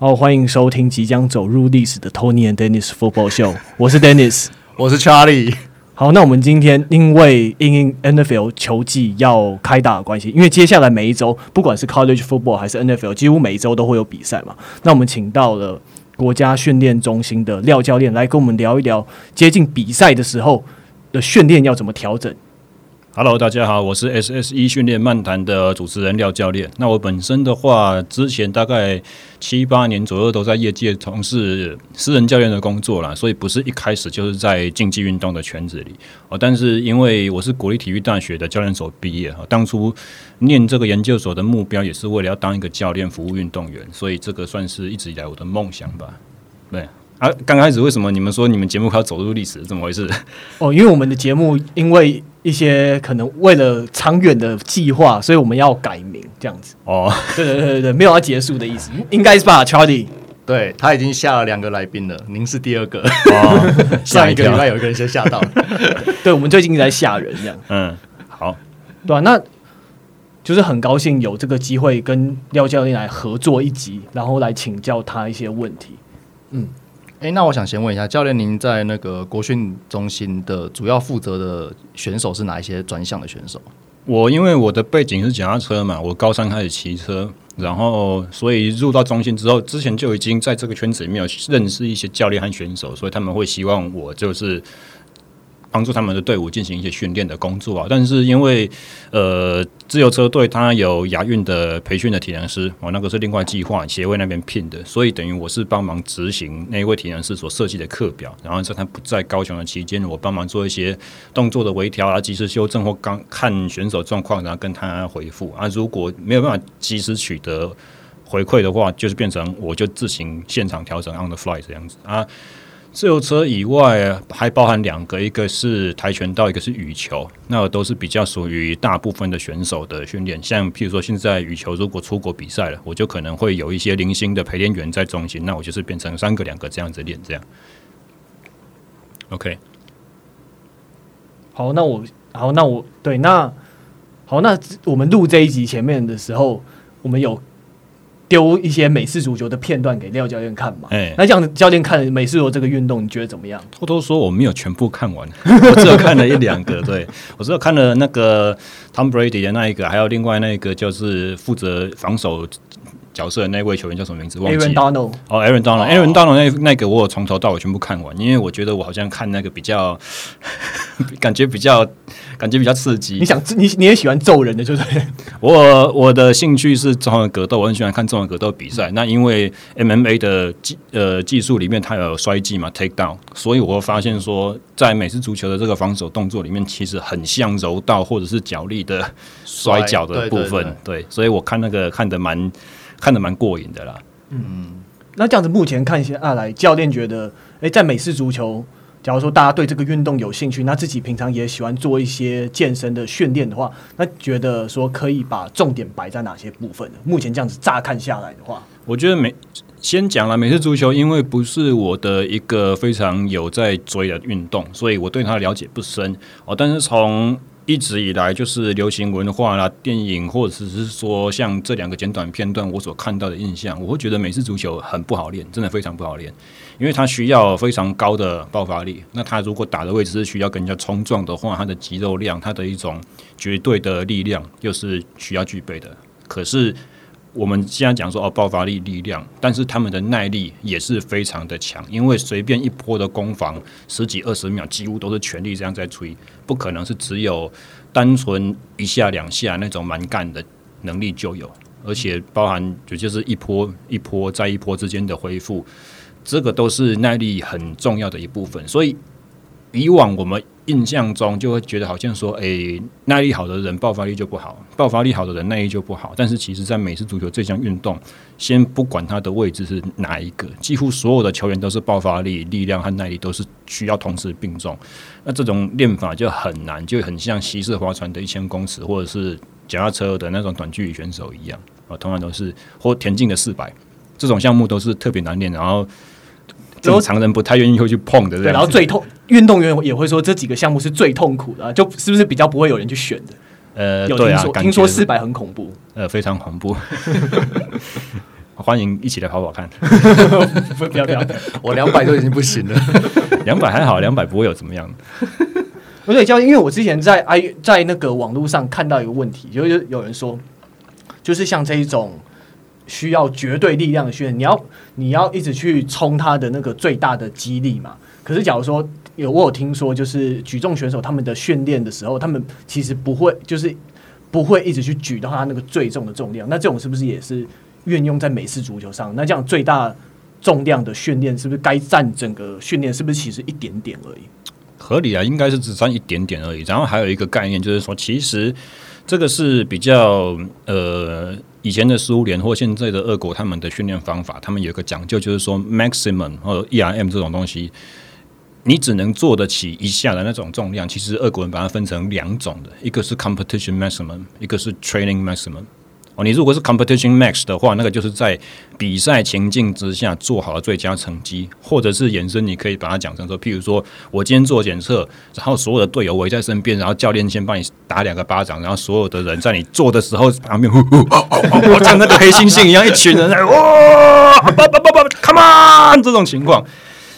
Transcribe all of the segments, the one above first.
好，欢迎收听即将走入历史的 Tony and Dennis Football Show。我是 Dennis，我是 Charlie。好，那我们今天因为因 NFL 球季要开打的关系，因为接下来每一周，不管是 College Football 还是 NFL，几乎每一周都会有比赛嘛。那我们请到了国家训练中心的廖教练来跟我们聊一聊，接近比赛的时候的训练要怎么调整。Hello，大家好，我是 SSE 训练漫谈的主持人廖教练。那我本身的话，之前大概七八年左右都在业界从事私人教练的工作啦，所以不是一开始就是在竞技运动的圈子里哦。但是因为我是国立体育大学的教练所毕业，当初念这个研究所的目标也是为了要当一个教练，服务运动员，所以这个算是一直以来我的梦想吧。对啊，刚开始为什么你们说你们节目快要走入历史，怎么回事？哦，因为我们的节目因为。一些可能为了长远的计划，所以我们要改名这样子。哦，对对对对，没有要结束的意思，应该是吧，Charlie？对，他已经下了两个来宾了，您是第二个。哦，上一个礼拜有一个人先吓到了。对，我们最近在吓人这样。嗯，好，对、啊？那就是很高兴有这个机会跟廖教练来合作一集，然后来请教他一些问题。嗯。哎、那我想先问一下教练，您在那个国训中心的主要负责的选手是哪一些专项的选手？我因为我的背景是脚踏车嘛，我高三开始骑车，然后所以入到中心之后，之前就已经在这个圈子里面有认识一些教练和选手，所以他们会希望我就是。帮助他们的队伍进行一些训练的工作啊，但是因为呃自由车队他有亚运的培训的体能师，我那个是另外计划协会那边聘的，所以等于我是帮忙执行那一位体能师所设计的课表，然后在他不在高雄的期间，我帮忙做一些动作的微调啊、及时修正或刚看选手状况，然后跟他回复啊。如果没有办法及时取得回馈的话，就是变成我就自行现场调整 on the fly 这样子啊。自由车以外还包含两个，一个是跆拳道，一个是羽球，那都是比较属于大部分的选手的训练。像譬如说，现在羽球如果出国比赛了，我就可能会有一些零星的陪练员在中心，那我就是变成三个两个这样子练，这样。OK，好，那我好，那我对，那好，那我们录这一集前面的时候，我们有。丢一些美式足球的片段给廖教练看嘛？哎、欸，那这样教练看美式足球这个运动，你觉得怎么样？偷偷说，我没有全部看完，我只有看了一两个。对，我只有看了那个 Tom Brady 的那一个，还有另外那个就是负责防守角色的那位球员叫什么名字？忘记了。Aaron Donald。哦，Aaron Donald，Aaron Donald 那那个我有从头到尾全部看完，因为我觉得我好像看那个比较 感觉比较。感觉比较刺激。你想你你也喜欢揍人的，就是我我的兴趣是综合格斗，我很喜欢看综合格斗比赛。那因为 MMA 的技呃技术里面它有摔技嘛，take down，所以我会发现说，在美式足球的这个防守动作里面，其实很像柔道或者是脚力的摔跤的部分。对，对，对，对，所以我看那个看的蛮看得蛮过瘾的啦。嗯，那这样子目前看下来，教练觉得，哎、欸，在美式足球。假如说大家对这个运动有兴趣，那自己平常也喜欢做一些健身的训练的话，那觉得说可以把重点摆在哪些部分呢？目前这样子乍看下来的话，我觉得美先讲了美式足球，因为不是我的一个非常有在追的运动，所以我对它的了解不深哦。但是从一直以来就是流行文化啦、电影，或者是说像这两个简短片段，我所看到的印象，我会觉得美式足球很不好练，真的非常不好练。因为它需要非常高的爆发力，那它如果打的位置是需要跟人家冲撞的话，它的肌肉量，它的一种绝对的力量，又是需要具备的。可是我们现在讲说哦，爆发力、力量，但是他们的耐力也是非常的强，因为随便一波的攻防，十几二十秒，几乎都是全力这样在吹，不可能是只有单纯一下两下那种蛮干的能力就有，而且包含就就是一波一波在一波之间的恢复。这个都是耐力很重要的一部分，所以以往我们印象中就会觉得好像说，诶，耐力好的人爆发力就不好，爆发力好的人耐力就不好。但是其实，在美式足球这项运动，先不管它的位置是哪一个，几乎所有的球员都是爆发力、力量和耐力都是需要同时并重。那这种练法就很难，就很像西式划船的一千公尺，或者是脚踏车的那种短距离选手一样啊，同样都是或田径的四百这种项目都是特别难练，然后。正常人不太愿意会去碰的，对。然后最痛，运动员也会说这几个项目是最痛苦的，啊，就是不是比较不会有人去选的？呃，有听说，听说四百很恐怖，呃，非常恐怖。欢迎一起来跑跑看。不 要不要，我两百都已经不行了，两百还好，两百不会有怎么样。不对，教练，因为我之前在 i 在那个网络上看到一个问题，就是有人说，就是像这一种需要绝对力量的训练，你要你要一直去冲他的那个最大的肌力嘛。可是假如说有我有听说，就是举重选手他们的训练的时候，他们其实不会就是不会一直去举到他那个最重的重量。那这种是不是也是运用在美式足球上？那这样最大重量的训练是不是该占整个训练？是不是其实一点点而已？合理啊，应该是只占一点点而已。然后还有一个概念就是说，其实这个是比较呃以前的苏联或现在的俄国他们的训练方法，他们有一个讲究，就是说 maximum 或者 ERM 这种东西，你只能做得起一下的那种重量。其实俄国人把它分成两种的，一个是 competition maximum，一个是 training maximum。哦，你如果是 competition max 的话，那个就是在比赛情境之下做好了最佳成绩，或者是延伸，你可以把它讲成说，譬如说我今天做检测，然后所有的队友围在身边，然后教练先帮你打两个巴掌，然后所有的人在你做的时候旁边呼呼哦哦哦，像那个黑猩猩一样，一群人在哇，不不不不，come on，这种情况，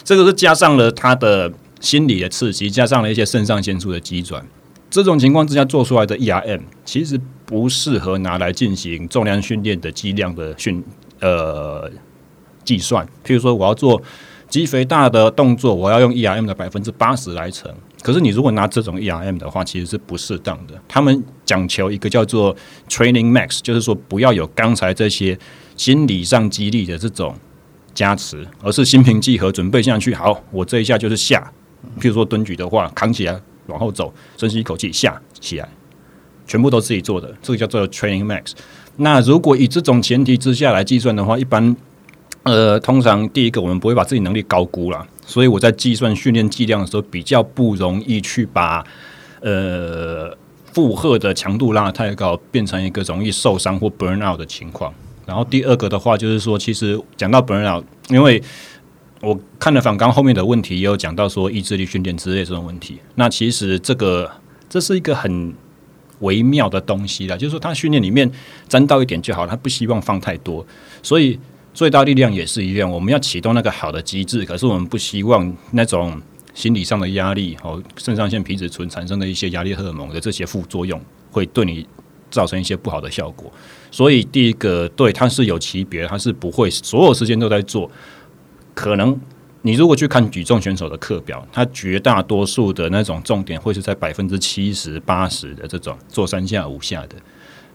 这个是加上了他的心理的刺激，加上了一些肾上腺素的机转。这种情况之下做出来的 ERM 其实不适合拿来进行重量训练的剂量的训呃计算。譬如说，我要做肌肥大的动作，我要用 ERM 的百分之八十来乘。可是你如果拿这种 ERM 的话，其实是不适当的。他们讲求一个叫做 Training Max，就是说不要有刚才这些心理上激励的这种加持，而是心平气和准备下去。好，我这一下就是下。譬如说蹲举的话，扛起来。往后走，深吸一口气，下起来，全部都自己做的，这个叫做 training max。那如果以这种前提之下来计算的话，一般呃，通常第一个我们不会把自己能力高估了，所以我在计算训练剂量的时候，比较不容易去把呃负荷的强度拉得太高，变成一个容易受伤或 burn out 的情况。然后第二个的话，就是说，其实讲到 burn out，因为我看了访纲后面的问题，也有讲到说意志力训练之类这种问题。那其实这个这是一个很微妙的东西啦，就是说他训练里面沾到一点就好，他不希望放太多。所以最大力量也是一样，我们要启动那个好的机制，可是我们不希望那种心理上的压力和肾上腺皮质醇产生的一些压力荷尔蒙的这些副作用，会对你造成一些不好的效果。所以第一个，对，它是有区别，它是不会所有时间都在做。可能你如果去看举重选手的课表，他绝大多数的那种重点会是在百分之七十八十的这种做三下五下的，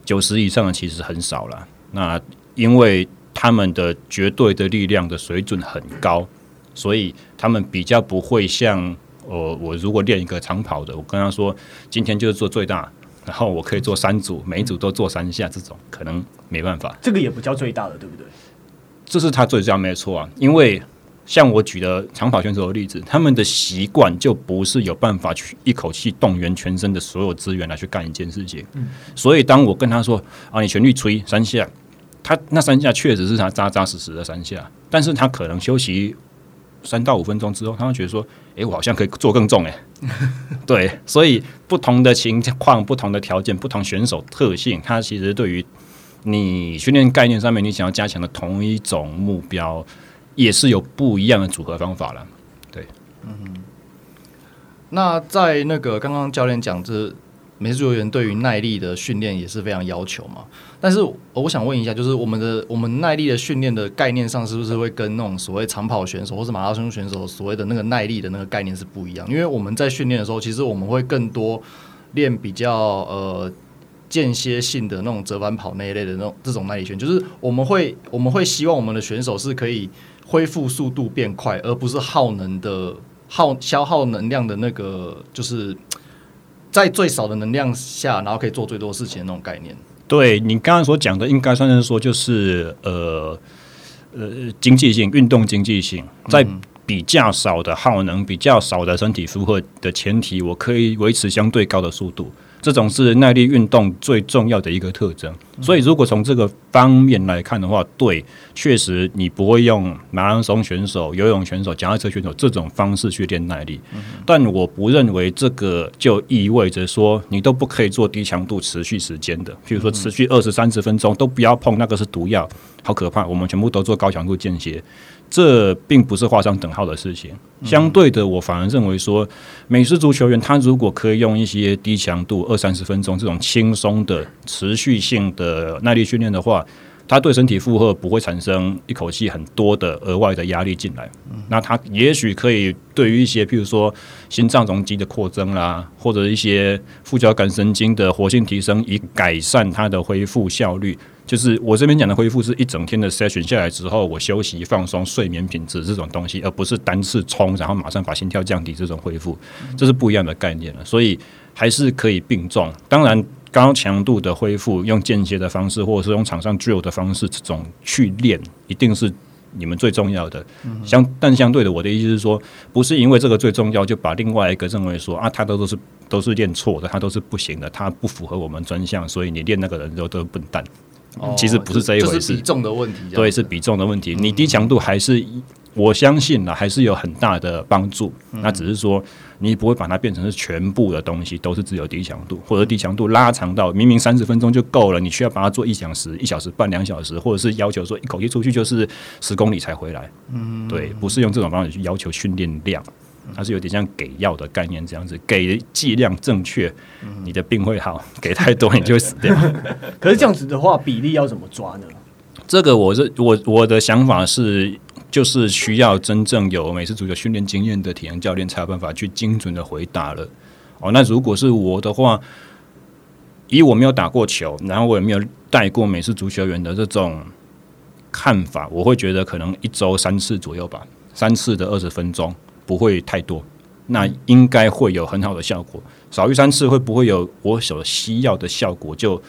九十以上的其实很少了。那因为他们的绝对的力量的水准很高，所以他们比较不会像我，我如果练一个长跑的，我跟他说今天就是做最大，然后我可以做三组，每一组都做三下，这种可能没办法。这个也不叫最大的，对不对？这是他最佳没错啊，因为像我举的长跑选手的例子，他们的习惯就不是有办法去一口气动员全身的所有资源来去干一件事情。嗯，所以当我跟他说啊，你全力吹三下，他那三下确实是他扎扎实实的三下，但是他可能休息三到五分钟之后，他会觉得说，诶，我好像可以做更重诶。对，所以不同的情况、不同的条件、不同选手特性，他其实对于。你训练概念上面，你想要加强的同一种目标，也是有不一样的组合方法了。对，嗯，那在那个刚刚教练讲，这美式球员对于耐力的训练也是非常要求嘛。但是我想问一下，就是我们的我们耐力的训练的概念上，是不是会跟那种所谓长跑选手或是马拉松选手所谓的那个耐力的那个概念是不一样？因为我们在训练的时候，其实我们会更多练比较呃。间歇性的那种折返跑那一类的那种这种耐力圈，就是我们会我们会希望我们的选手是可以恢复速度变快，而不是耗能的耗消耗能量的那个，就是在最少的能量下，然后可以做最多事情的那种概念。对，你刚刚所讲的，应该算是说就是呃呃经济性运动经济性，在比较少的耗能、比较少的身体负荷的前提，我可以维持相对高的速度。这种是耐力运动最重要的一个特征。所以，如果从这个方面来看的话，对，确实你不会用马拉松选手、游泳选手、脚踏车选手这种方式去练耐力。但我不认为这个就意味着说你都不可以做低强度持续时间的，譬如说持续二十三十分钟都不要碰，那个是毒药，好可怕。我们全部都做高强度间歇。这并不是画上等号的事情。相对的，我反而认为说，美式足球员他如果可以用一些低强度二三十分钟这种轻松的持续性的耐力训练的话，他对身体负荷不会产生一口气很多的额外的压力进来。那他也许可以对于一些譬如说心脏容积的扩增啦，或者一些副交感神经的活性提升，以改善他的恢复效率。就是我这边讲的恢复，是一整天的 session 下来之后，我休息、放松、睡眠品质这种东西，而不是单次冲，然后马上把心跳降低这种恢复，这是不一样的概念了。所以还是可以并重。当然，高强度的恢复，用间歇的方式，或者是用场上 drill 的方式，这种去练，一定是你们最重要的。相但相对的，我的意思是说，不是因为这个最重要，就把另外一个认为说啊，他都都是都是练错的，他都是不行的，他不符合我们专项，所以你练那个人都都是笨蛋。其实不是这一回事，哦、是比重的问题。对，是比重的问题。你低强度还是我相信呢，还是有很大的帮助。那只是说你不会把它变成是全部的东西都是只有低强度，或者低强度拉长到明明三十分钟就够了，你需要把它做一小时、一小时半、两小时，或者是要求说一口气出去就是十公里才回来。嗯，对，不是用这种方式去要求训练量。它是有点像给药的概念这样子，给剂量正确，你的病会好；给太多，你就会死掉。可是这样子的话，比例要怎么抓呢？这个我是我我的想法是，就是需要真正有美式足球训练经验的体能教练才有办法去精准的回答了。哦，那如果是我的话，以我没有打过球，然后我也没有带过美式足球员的这种看法，我会觉得可能一周三次左右吧，三次的二十分钟。不会太多，那应该会有很好的效果。少于三次会不会有我所需要的效果，就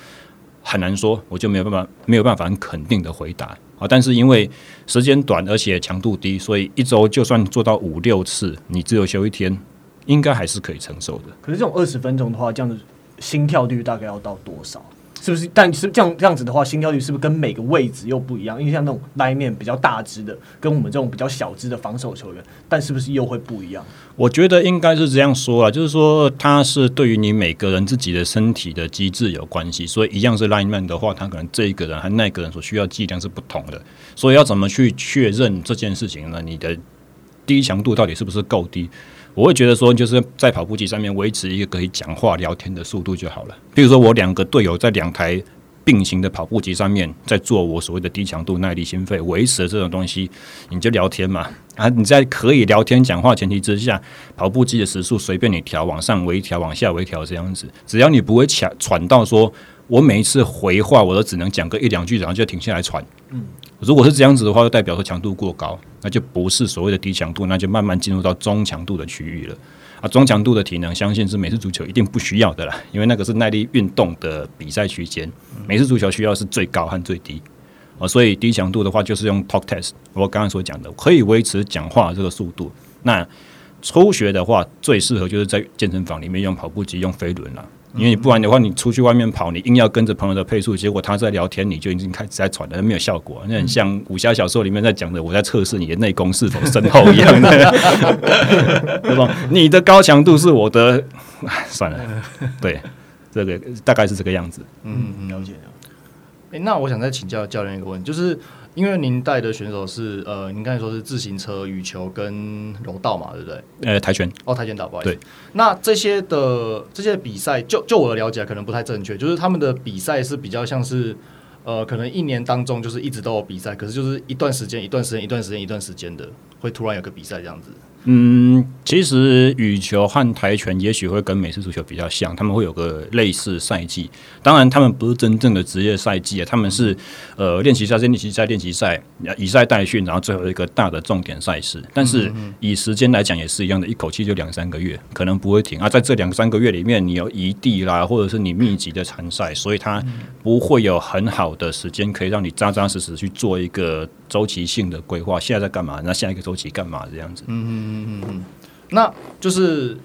很难说，我就没有办法没有办法很肯定的回答啊。但是因为时间短，而且强度低，所以一周就算做到五六次，你只有休一天，应该还是可以承受的。可是这种二十分钟的话，这样子心跳率大概要到多少？是不是？但是这样这样子的话，心跳率是不是跟每个位置又不一样？因为像那种拉面比较大只的，跟我们这种比较小只的防守球员，但是不是又会不一样？我觉得应该是这样说啊，就是说它是对于你每个人自己的身体的机制有关系。所以一样是拉面的话，他可能这一个人和那个人所需要剂量是不同的。所以要怎么去确认这件事情呢？你的低强度到底是不是够低？我会觉得说，就是在跑步机上面维持一个可以讲话聊天的速度就好了。比如说，我两个队友在两台并行的跑步机上面，在做我所谓的低强度耐力心肺维持的这种东西，你就聊天嘛。啊，你在可以聊天讲话前提之下，跑步机的时速随便你调，往上微调，往下微调这样子，只要你不会抢喘到说，我每一次回话我都只能讲个一两句，然后就停下来喘。嗯。如果是这样子的话，就代表说强度过高，那就不是所谓的低强度，那就慢慢进入到中强度的区域了。啊，中强度的体能，相信是美式足球一定不需要的啦，因为那个是耐力运动的比赛区间，美式足球需要是最高和最低。啊，所以低强度的话，就是用 talk test，我刚刚所讲的，可以维持讲话这个速度。那初学的话，最适合就是在健身房里面用跑步机，用飞轮了。因为你不然的话，你出去外面跑，你硬要跟着朋友的配速，结果他在聊天，你就已经开始在喘了，没有效果。那很像武侠小说里面在讲的，我在测试你的内功是否深厚一样的，对吧？你的高强度是我的，算了，对，这个大概是这个样子。嗯，了解了。哎，那我想再请教教练一个问题，就是。因为您带的选手是呃，您刚才说是自行车、羽球跟柔道嘛，对不对？呃，跆拳哦，跆拳道，不好意思。对，那这些的这些比赛，就就我的了解，可能不太正确，就是他们的比赛是比较像是呃，可能一年当中就是一直都有比赛，可是就是一段时间、一段时间、一段时间、一段时间的，会突然有个比赛这样子。嗯，其实羽球和跆拳也许会跟美式足球比较像，他们会有个类似赛季。当然，他们不是真正的职业赛季啊，他们是呃练习赛、练习赛、练习赛，以赛代训，然后最后一个大的重点赛事。但是以时间来讲也是一样的，一口气就两三个月，可能不会停啊。在这两三个月里面，你有异地啦，或者是你密集的参赛，所以它不会有很好的时间可以让你扎扎实实去做一个周期性的规划。现在在干嘛？那下一个周期干嘛？这样子。嗯嗯。嗯嗯嗯，那就是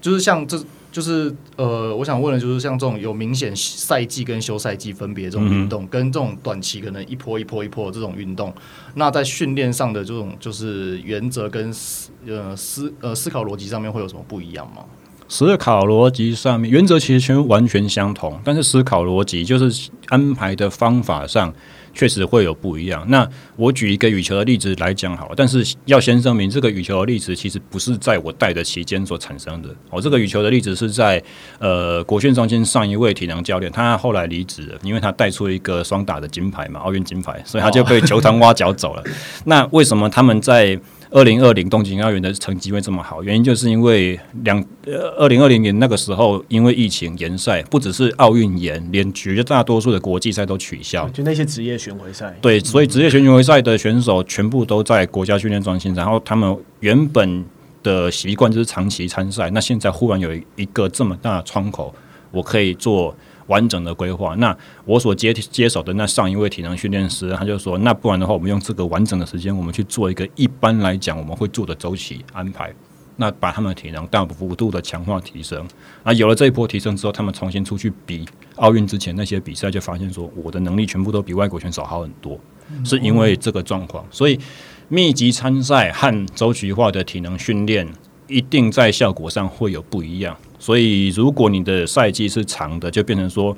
就是像这就是呃，我想问的就是像这种有明显赛季跟休赛季分别这种运动，嗯、跟这种短期可能一波一波一波这种运动，那在训练上的这种就是原则跟思呃思呃思考逻辑上面会有什么不一样吗？思考逻辑上面原则其实全完全相同，但是思考逻辑就是安排的方法上。确实会有不一样。那我举一个羽球的例子来讲好了，但是要先声明，这个羽球的例子其实不是在我带的期间所产生的。我，这个羽球的例子是在呃国训中心上一位体能教练，他后来离职了，因为他带出一个双打的金牌嘛，奥运金牌，所以他就被球团挖角走了。那为什么他们在二零二零东京奥运的成绩会这么好，原因就是因为两呃二零二零年那个时候因为疫情延赛，不只是奥运延，连绝大多数的国际赛都取消，就那些职业巡回赛。对，所以职业巡回赛的选手全部都在国家训练中心，然后他们原本的习惯就是长期参赛，那现在忽然有一个这么大的窗口，我可以做。完整的规划。那我所接接手的那上一位体能训练师，他就说：“那不然的话，我们用这个完整的时间，我们去做一个一般来讲我们会做的周期安排。那把他们的体能大幅度的强化提升。那有了这一波提升之后，他们重新出去比奥运之前那些比赛，就发现说我的能力全部都比外国选手好很多，是因为这个状况。所以密集参赛和周期化的体能训练，一定在效果上会有不一样。”所以，如果你的赛季是长的，就变成说，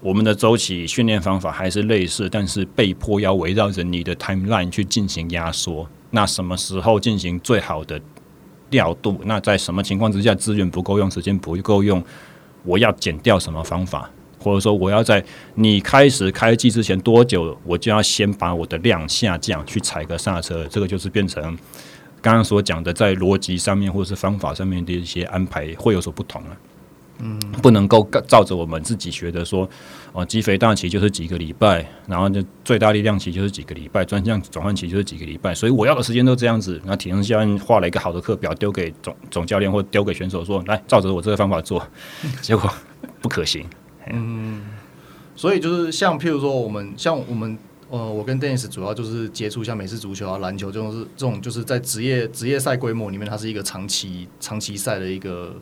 我们的周期训练方法还是类似，但是被迫要围绕着你的 timeline 去进行压缩。那什么时候进行最好的调度？那在什么情况之下资源不够用，时间不够用？我要减掉什么方法？或者说，我要在你开始开季之前多久，我就要先把我的量下降，去踩个刹车？这个就是变成。刚刚所讲的，在逻辑上面或者是方法上面的一些安排会有所不同啊。嗯，不能够照着我们自己学的说，哦，肌肥大期就是几个礼拜，然后就最大力量期就是几个礼拜，专项转换期就是几个礼拜，所以我要的时间都这样子。那体能教练画了一个好的课表，丢给总总教练或丢给选手说，来照着我这个方法做，结果不可行。嗯，所以就是像譬如说，我们像我们。呃，我跟 Dennis 主要就是接触像美式足球啊、篮球这种是这种，就是在职业职业赛规模里面，它是一个长期长期赛的一个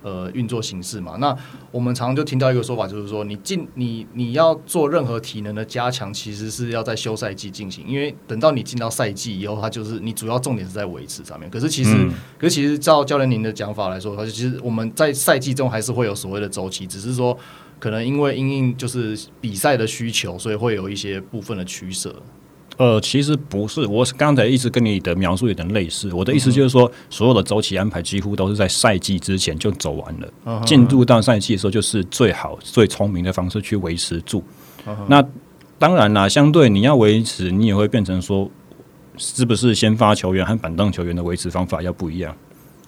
呃运作形式嘛。那我们常常就听到一个说法，就是说你进你你要做任何体能的加强，其实是要在休赛季进行，因为等到你进到赛季以后，它就是你主要重点是在维持上面。可是其实，嗯、可是其实照教练您的讲法来说，它其实我们在赛季中还是会有所谓的周期，只是说。可能因为因应就是比赛的需求，所以会有一些部分的取舍。呃，其实不是，我刚才一直跟你的描述有点类似。我的意思就是说，所有的周期安排几乎都是在赛季之前就走完了，进入到赛季的时候，就是最好最聪明的方式去维持住。那当然啦，相对你要维持，你也会变成说，是不是先发球员和板凳球员的维持方法要不一样？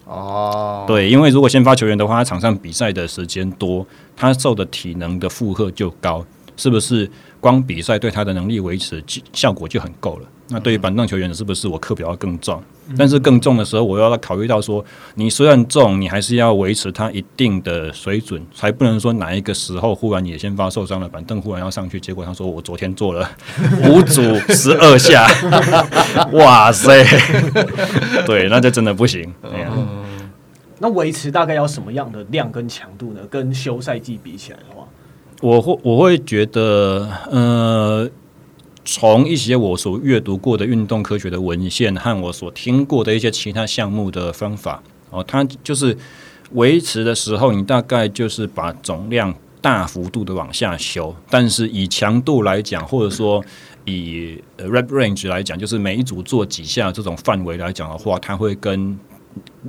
哦，对，因为如果先发球员的话，他场上比赛的时间多，他受的体能的负荷就高，是不是？光比赛对他的能力维持效果就很够了。那对于板凳球员，是不是我课表要更重？但是更重的时候，我要考虑到说，你虽然重，你还是要维持它一定的水准，才不能说哪一个时候忽然也先发受伤了，板凳忽然要上去，结果他说我昨天做了五组十二下，哇塞，对，那就真的不行。那维持大概要什么样的量跟强度呢？跟休赛季比起来的话，我会我会觉得，呃，从一些我所阅读过的运动科学的文献和我所听过的一些其他项目的方法，哦，它就是维持的时候，你大概就是把总量大幅度的往下修，但是以强度来讲，或者说以 rep range 来讲，就是每一组做几下这种范围来讲的话，它会跟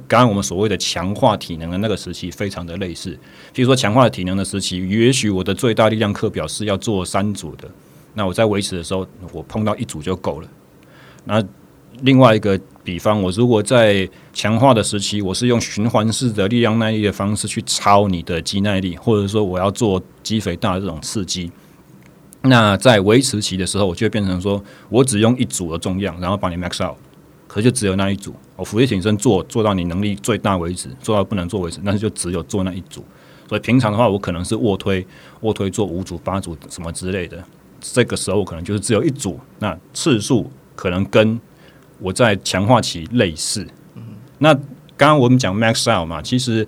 刚刚我们所谓的强化体能的那个时期非常的类似，譬如说强化体能的时期，也许我的最大力量课表是要做三组的，那我在维持的时候，我碰到一组就够了。那另外一个比方，我如果在强化的时期，我是用循环式的力量耐力的方式去超你的肌耐力，或者说我要做肌肥大的这种刺激，那在维持期的时候，我就会变成说我只用一组的重量，然后把你 max out。可就只有那一组，我俯卧挺身做做到你能力最大为止，做到不能做为止，但是就只有做那一组。所以平常的话，我可能是卧推，卧推做五组、八组什么之类的。这个时候可能就是只有一组，那次数可能跟我在强化期类似。那刚刚我们讲 max out 嘛，其实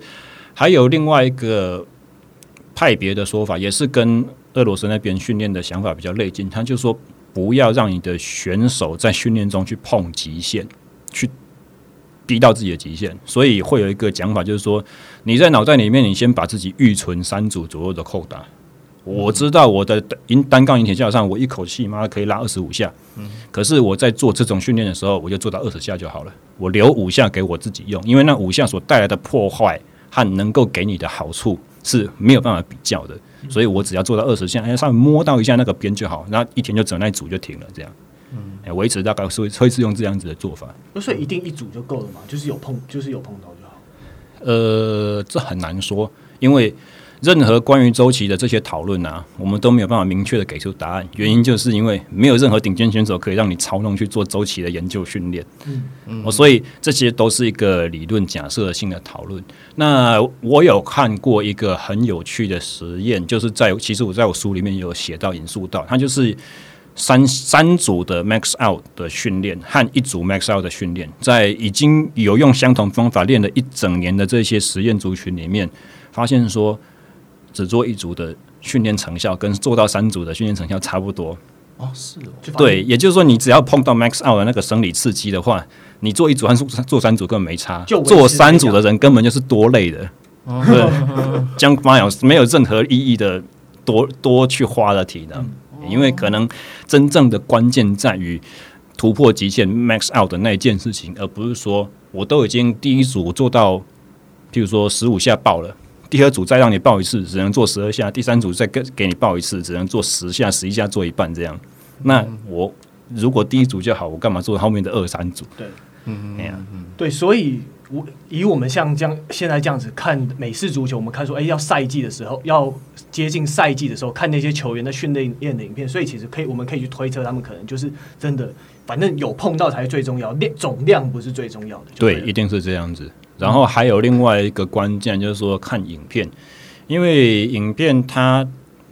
还有另外一个派别的说法，也是跟俄罗斯那边训练的想法比较类近。他就说，不要让你的选手在训练中去碰极限，去逼到自己的极限。所以会有一个讲法，就是说你在脑袋里面，你先把自己预存三组左右的扣打。我知道我的单单杠引铁架上，我一口气妈可以拉二十五下。可是我在做这种训练的时候，我就做到二十下就好了。我留五下给我自己用，因为那五下所带来的破坏和能够给你的好处是没有办法比较的。所以我只要做到二十下，哎，稍微摸到一下那个边就好，然后一天就整那一组就停了，这样。嗯，维持大概是会会是用这样子的做法。所以一定一组就够了嘛？就是有碰，就是有碰到就好。呃，这很难说，因为。任何关于周期的这些讨论啊，我们都没有办法明确的给出答案。原因就是因为没有任何顶尖选手可以让你操弄去做周期的研究训练。嗯嗯，所以这些都是一个理论假设性的讨论。那我有看过一个很有趣的实验，就是在其实我在我书里面有写到引述到，它就是三三组的 max out 的训练和一组 max out 的训练，在已经有用相同方法练了一整年的这些实验族群里面，发现说。只做一组的训练成效跟做到三组的训练成效差不多。哦，是哦，对，也就是说，你只要碰到 max out 的那个生理刺激的话，你做一组和做三组根本没差，做三组的人根本就是多累的，对，将没有没有任何意义的多多去花的体能，因为可能真正的关键在于突破极限 max out 的那一件事情，而不是说我都已经第一组做到，譬如说十五下爆了。第二组再让你报一次，只能做十二下；第三组再给给你报一次，只能做十下、十一下，做一半这样。那我如果第一组就好，我干嘛做后面的二三组？对，嗯嗯嗯，对。所以，我以我们像这样现在这样子看美式足球，我们看说，哎，要赛季的时候，要接近赛季的时候，看那些球员的训练练的影片，所以其实可以，我们可以去推测，他们可能就是真的，反正有碰到才是最重要，练总量不是最重要的。对，对，一定是这样子。然后还有另外一个关键，就是说看影片，因为影片它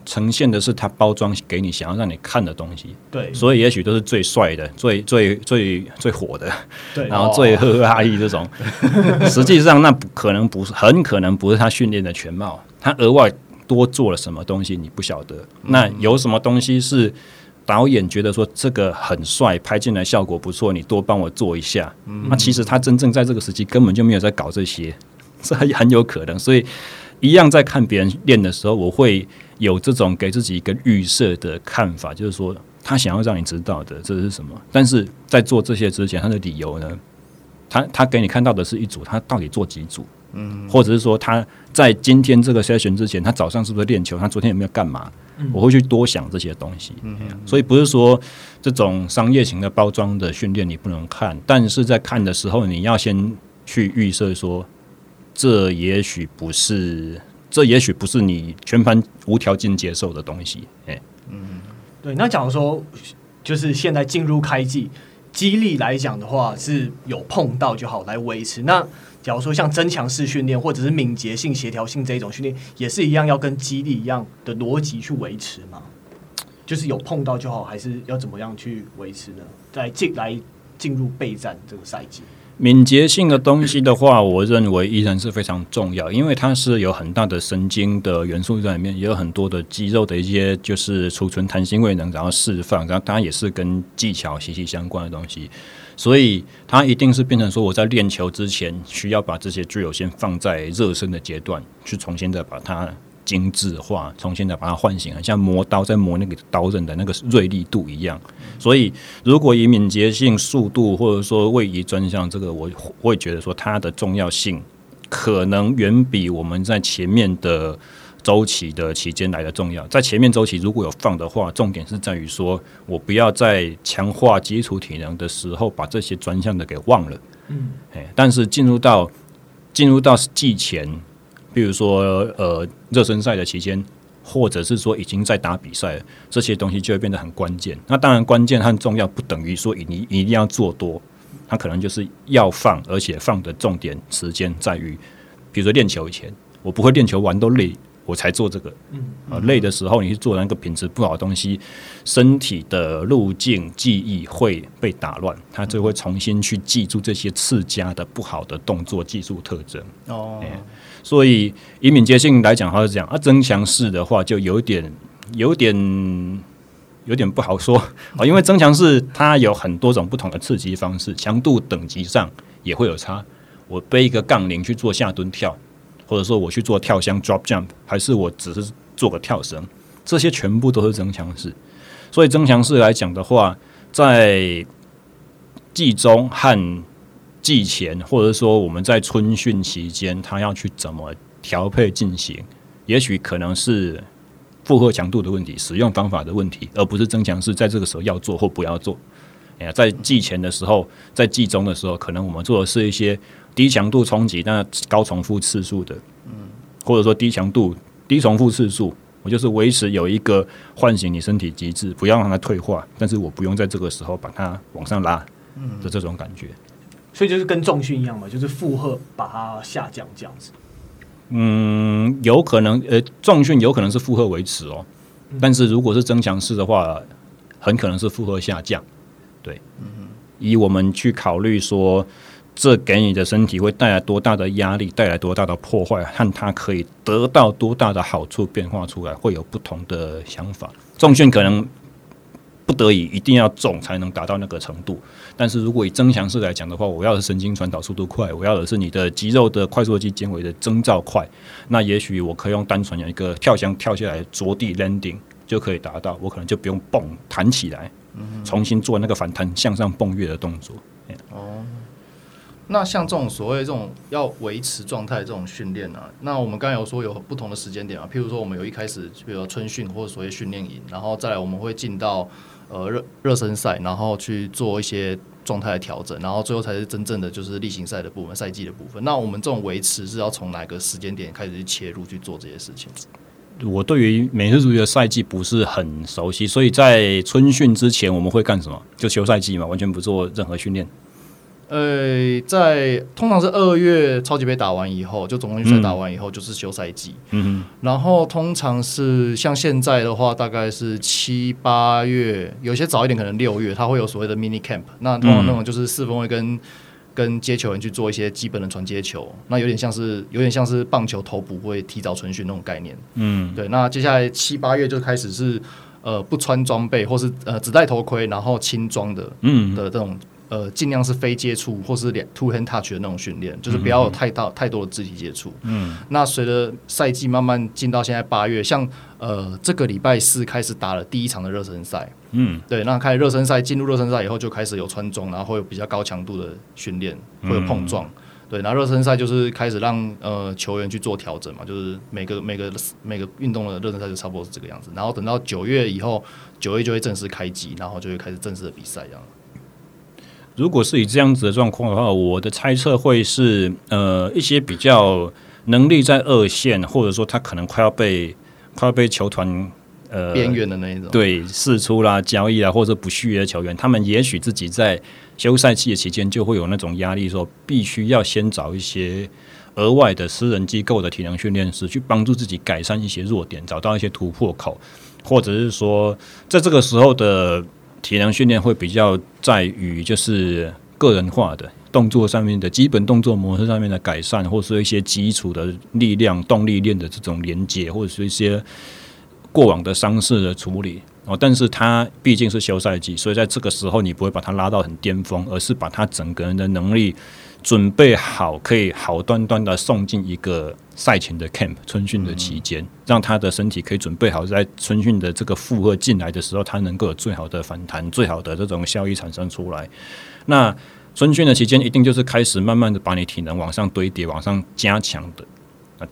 呈现的是它包装给你想要让你看的东西，对，所以也许都是最帅的、最最最最火的，对，然后最 呵呵阿姨这种，哦、实际上那不可能不是，很可能不是他训练的全貌，他额外多做了什么东西你不晓得，那有什么东西是？导演觉得说这个很帅，拍进来效果不错，你多帮我做一下。嗯、那其实他真正在这个时期根本就没有在搞这些，这很很有可能。所以一样在看别人练的时候，我会有这种给自己一个预设的看法，就是说他想要让你知道的这是什么。但是在做这些之前，他的理由呢？他他给你看到的是一组，他到底做几组？嗯，或者是说他在今天这个 session 之前，他早上是不是练球？他昨天有没有干嘛？我会去多想这些东西，嗯，所以不是说这种商业型的包装的训练你不能看，但是在看的时候，你要先去预设说，这也许不是，这也许不是你全盘无条件接受的东西，哎，嗯，对。那假如说，就是现在进入开季，激励来讲的话，是有碰到就好来维持那。假如说像增强式训练或者是敏捷性、协调性这一种训练，也是一样要跟肌力一样的逻辑去维持吗？就是有碰到就好，还是要怎么样去维持呢？在进来进入备战这个赛季，敏捷性的东西的话，我认为依然是非常重要，因为它是有很大的神经的元素在里面，也有很多的肌肉的一些就是储存弹性位能，然后释放，然后当然也是跟技巧息息相关的东西。所以它一定是变成说，我在练球之前需要把这些具有先放在热身的阶段，去重新的把它精致化，重新的把它唤醒，很像磨刀在磨那个刀刃的那个锐利度一样。所以，如果以敏捷性、速度或者说位移专项，这个我会觉得说它的重要性可能远比我们在前面的。周期的期间来的重要，在前面周期如果有放的话，重点是在于说我不要在强化基础体能的时候把这些专项的给忘了。嗯，但是进入到进入到季前，比如说呃热身赛的期间，或者是说已经在打比赛，这些东西就会变得很关键。那当然关键和重要不等于说你你一定要做多，它可能就是要放，而且放的重点时间在于，比如说练球以前，我不会练球完都累。我才做这个。嗯，啊，累的时候你去做那个品质不好的东西，身体的路径记忆会被打乱，它就会重新去记住这些次佳的不好的动作技术特征。哦，所以以敏捷性来讲，它是这样啊，增强式的话就有点有点。有点不好说啊，因为增强式它有很多种不同的刺激方式，强度等级上也会有差。我背一个杠铃去做下蹲跳，或者说我去做跳箱 drop jump，还是我只是做个跳绳，这些全部都是增强式。所以增强式来讲的话，在季中和季前，或者说我们在春训期间，它要去怎么调配进行，也许可能是。负荷强度的问题，使用方法的问题，而不是增强式在这个时候要做或不要做。哎呀，在季前的时候，在季中的时候，可能我们做的是一些低强度冲击，但高重复次数的，嗯，或者说低强度、低重复次数，我就是维持有一个唤醒你身体机制，不要让它退化，但是我不用在这个时候把它往上拉，嗯，的这种感觉。所以就是跟重训一样嘛，就是负荷把它下降这样子。嗯，有可能，呃，重训有可能是负荷维持哦，但是如果是增强式的话，很可能是负荷下降。对，以我们去考虑说，这给你的身体会带来多大的压力，带来多大的破坏，和它可以得到多大的好处变化出来，会有不同的想法。重训可能。不得已一定要重才能达到那个程度，但是如果以增强式来讲的话，我要的神经传导速度快，我要的是你的肌肉的快速肌纤维的增造快，那也许我可以用单纯的一个跳箱跳下来着地 landing 就可以达到，我可能就不用蹦弹起来，重新做那个反弹向上蹦跃的动作。哦，那像这种所谓这种要维持状态这种训练呢，那我们刚才有说有不同的时间点啊，譬如说我们有一开始，比如说春训或者所谓训练营，然后再来我们会进到。呃，热热身赛，然后去做一些状态的调整，然后最后才是真正的就是例行赛的部分，赛季的部分。那我们这种维持是要从哪个时间点开始去切入去做这些事情？我对于美式足球的赛季不是很熟悉，所以在春训之前我们会干什么？就休赛季嘛，完全不做任何训练。呃，在通常是二月超级杯打完以后，就总冠军赛打完以后，就是休赛季。嗯哼。然后通常是像现在的话，大概是七八月，有些早一点可能六月，它会有所谓的 mini camp。那通常那种就是四分卫跟跟接球员去做一些基本的传接球，那有点像是有点像是棒球投捕会提早春训那种概念。嗯，对。那接下来七八月就开始是呃不穿装备，或是呃只戴头盔，然后轻装的，嗯的这种。呃，尽量是非接触或是两 two hand touch 的那种训练，就是不要有太大太多的肢体接触。嗯，那随着赛季慢慢进到现在八月，像呃这个礼拜四开始打了第一场的热身赛。嗯，对，那开始热身赛，进入热身赛以后就开始有穿装，然后会有比较高强度的训练，会有碰撞。嗯、对，然后热身赛就是开始让呃球员去做调整嘛，就是每个每个每个运动的热身赛就差不多是这个样子。然后等到九月以后，九月就会正式开机，然后就会开始正式的比赛这样。如果是以这样子的状况的话，我的猜测会是，呃，一些比较能力在二线，或者说他可能快要被快要被球团呃边缘的那一种，对，释出啦、交易啦，或者不续约的球员，他们也许自己在休赛期的期间就会有那种压力，说必须要先找一些额外的私人机构的体能训练师去帮助自己改善一些弱点，找到一些突破口，或者是说在这个时候的。体能训练会比较在于就是个人化的动作上面的基本动作模式上面的改善，或是一些基础的力量动力链的这种连接，或者是一些过往的伤势的处理哦。但是它毕竟是休赛季，所以在这个时候你不会把它拉到很巅峰，而是把它整个人的能力。准备好，可以好端端的送进一个赛前的 camp 春训的期间，让他的身体可以准备好，在春训的这个负荷进来的时候，他能够有最好的反弹，最好的这种效益产生出来。那春训的期间，一定就是开始慢慢的把你体能往上堆叠、往上加强的。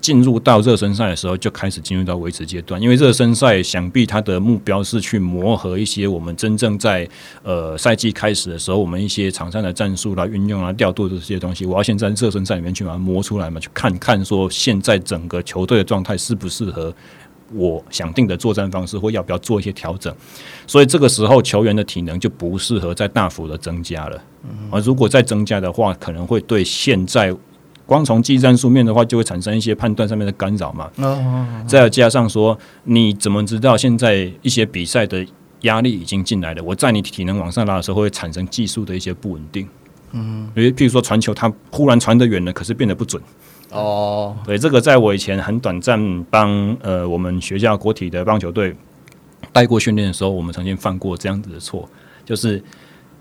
进入到热身赛的时候，就开始进入到维持阶段，因为热身赛想必它的目标是去磨合一些我们真正在呃赛季开始的时候，我们一些场上的战术啦、运用啊、调度这些东西，我要先在热身赛里面去把它磨出来嘛，去看看说现在整个球队的状态适不适合我想定的作战方式，或要不要做一些调整。所以这个时候球员的体能就不适合再大幅的增加了。而如果再增加的话，可能会对现在。光从技战术面的话，就会产生一些判断上面的干扰嘛。嗯嗯嗯、再加上说，你怎么知道现在一些比赛的压力已经进来了？我在你体能往上拉的时候，会产生技术的一些不稳定。嗯，因为譬如说传球，它忽然传得远了，可是变得不准。哦，对，这个在我以前很短暂帮呃我们学校国体的棒球队带过训练的时候，我们曾经犯过这样子的错，就是。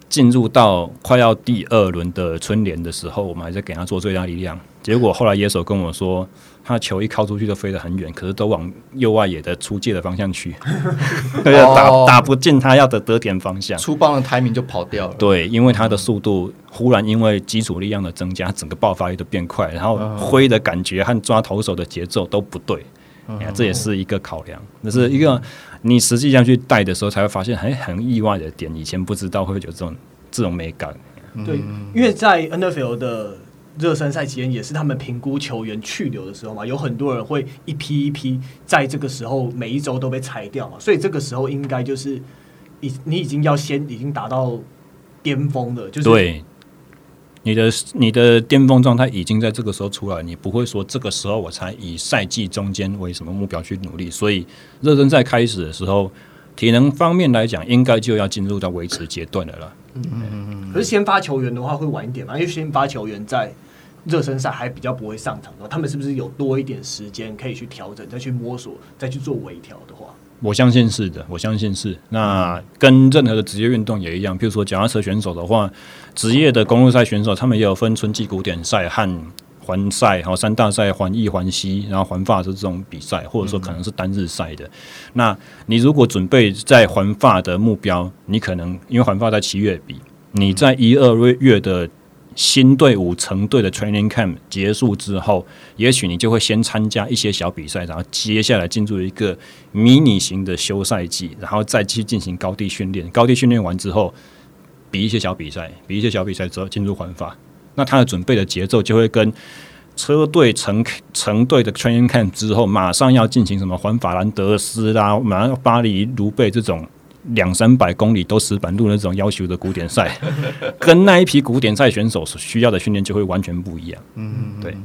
进入到快要第二轮的春联的时候，我们还在给他做最大力量。结果后来野手跟我说，他球一靠出去都飞得很远，可是都往右外野的出界的方向去，对打打不进他要的得点方向。出棒的台名就跑掉了。对，因为他的速度忽然因为基础力量的增加，整个爆发力都变快，然后挥的感觉和抓投手的节奏都不对。这也是一个考量，那是一个你实际上去带的时候才会发现很很意外的点，以前不知道会有这种这种美感。对，因为在 NFL 的热身赛期间，也是他们评估球员去留的时候嘛，有很多人会一批一批在这个时候每一周都被裁掉嘛，所以这个时候应该就是已你已经要先已经达到巅峰了，就是对。你的你的巅峰状态已经在这个时候出来，你不会说这个时候我才以赛季中间为什么目标去努力。所以热身赛开始的时候，体能方面来讲，应该就要进入到维持阶段的了。嗯嗯嗯。可是先发球员的话会晚一点嘛？因为先发球员在热身赛还比较不会上场的，他们是不是有多一点时间可以去调整、再去摸索、再去做微调的话？我相信是的，我相信是。那跟任何的职业运动也一样，譬如说脚踏车选手的话，职业的公路赛选手，他们也有分春季古典赛和环赛，然后三大赛环意、环西，然后环法是这种比赛，或者说可能是单日赛的。那你如果准备在环法的目标，你可能因为环法在七月比，你在一二月的。新队伍成队的 training camp 结束之后，也许你就会先参加一些小比赛，然后接下来进入一个迷你型的休赛季，然后再去进行高地训练。高地训练完之后，比一些小比赛，比一些小比赛之后进入环法。那他的准备的节奏就会跟车队成成队的 training camp 之后，马上要进行什么环法兰德斯啦，马上巴黎卢贝这种。两三百公里都石板路那种要求的古典赛，跟那一批古典赛选手所需要的训练就会完全不一样。嗯，对。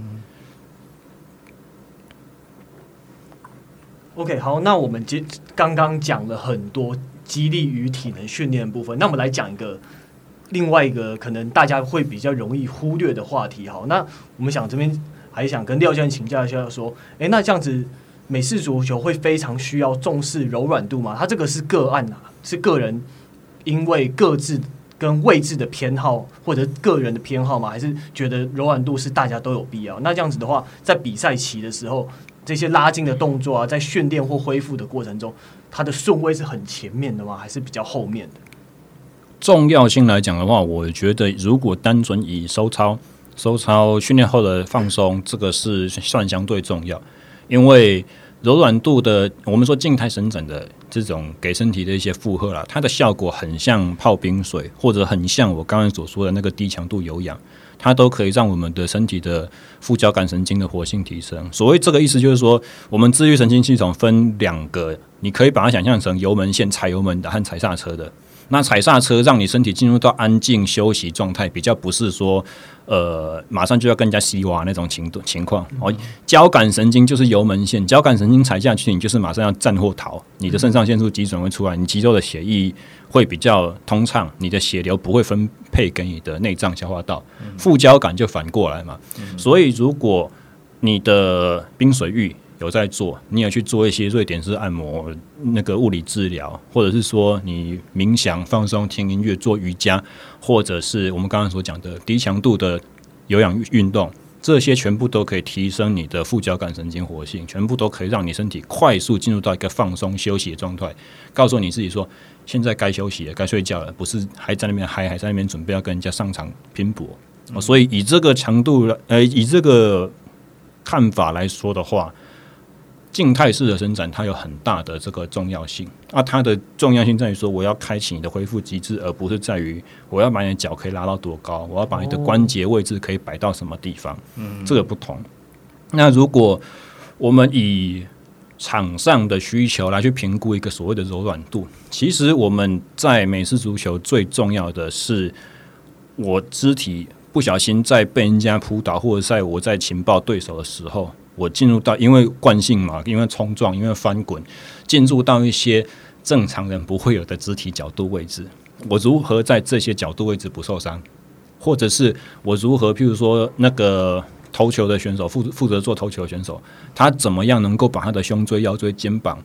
OK，好，那我们接刚刚讲了很多激励与体能训练的部分，那我们来讲一个另外一个可能大家会比较容易忽略的话题。好，那我们想这边还想跟廖教练请教一下，说，哎，那这样子美式足球会非常需要重视柔软度吗？它这个是个案啊。是个人因为各自跟位置的偏好，或者个人的偏好吗？还是觉得柔软度是大家都有必要？那这样子的话，在比赛期的时候，这些拉筋的动作啊，在训练或恢复的过程中，它的顺位是很前面的吗？还是比较后面的？重要性来讲的话，我觉得如果单纯以收操、收操训练后的放松，这个是算相对重要，因为。柔软度的，我们说静态伸展的这种给身体的一些负荷啦，它的效果很像泡冰水，或者很像我刚才所说的那个低强度有氧，它都可以让我们的身体的副交感神经的活性提升。所谓这个意思就是说，我们自律神经系统分两个，你可以把它想象成油门线踩油门的和踩刹车的。那踩刹车让你身体进入到安静休息状态，比较不是说。呃，马上就要跟人家西瓦那种情情况哦。交感神经就是油门线，交感神经踩下去，你就是马上要战或逃。你的肾上腺素激准会出来，你肌肉的血液会比较通畅，你的血流不会分配给你的内脏消化道。副交感就反过来嘛。所以，如果你的冰水浴有在做，你也去做一些瑞典式按摩、那个物理治疗，或者是说你冥想放松、听音乐、做瑜伽。或者是我们刚刚所讲的低强度的有氧运动，这些全部都可以提升你的副交感神经活性，全部都可以让你身体快速进入到一个放松休息的状态，告诉你自己说，现在该休息了，该睡觉了，不是还在那边嗨，还在那边准备要跟人家上场拼搏。嗯。所以以这个强度来，呃，以这个看法来说的话。静态式的伸展，它有很大的这个重要性。啊，它的重要性在于说，我要开启你的恢复机制，而不是在于我要把你的脚可以拉到多高，我要把你的关节位置可以摆到什么地方。嗯，这个不同。那如果我们以场上的需求来去评估一个所谓的柔软度，其实我们在美式足球最重要的是我肢体不小心在被人家扑倒，或者在我在情报对手的时候，我进入到因为惯性嘛，因为冲撞，因为翻滚，进入到一些正常人不会有的肢体角度位置，我如何在这些角度位置不受伤，或者是我如何，譬如说那个投球的选手负负责做投球的选手，他怎么样能够把他的胸椎、腰椎、肩膀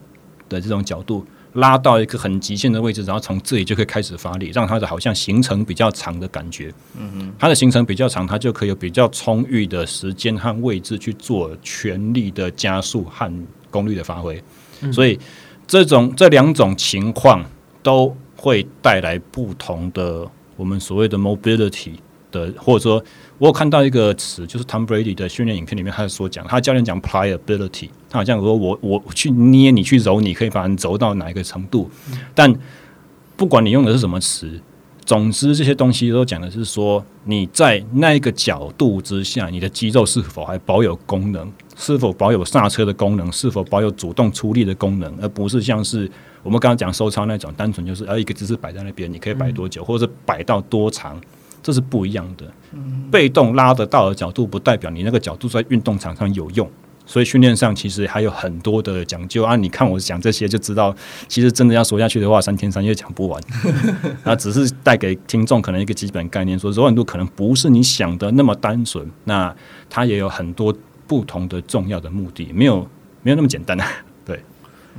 的这种角度。拉到一个很极限的位置，然后从这里就可以开始发力，让它的好像行程比较长的感觉。嗯哼，它的行程比较长，它就可以有比较充裕的时间和位置去做全力的加速和功率的发挥。嗯、所以这种这两种情况都会带来不同的我们所谓的 mobility 的，或者说。我有看到一个词，就是 Tom Brady 的训练影片里面，他所讲，他教练讲 pliability，好像说我我去捏你去揉你，可以把人揉到哪一个程度。但不管你用的是什么词，总之这些东西都讲的是说你在那个角度之下，你的肌肉是否还保有功能，是否保有刹车的功能，是否保有主动出力的功能，而不是像是我们刚刚讲收操那种，单纯就是呃一个姿势摆在那边，你可以摆多久，或者是摆到多长。这是不一样的，被动拉得到的角度不代表你那个角度在运动场上有用，所以训练上其实还有很多的讲究啊。你看我讲这些就知道，其实真的要说下去的话，三天三夜讲不完。那只是带给听众可能一个基本概念，说柔软度可能不是你想的那么单纯，那它也有很多不同的重要的目的，没有没有那么简单。对，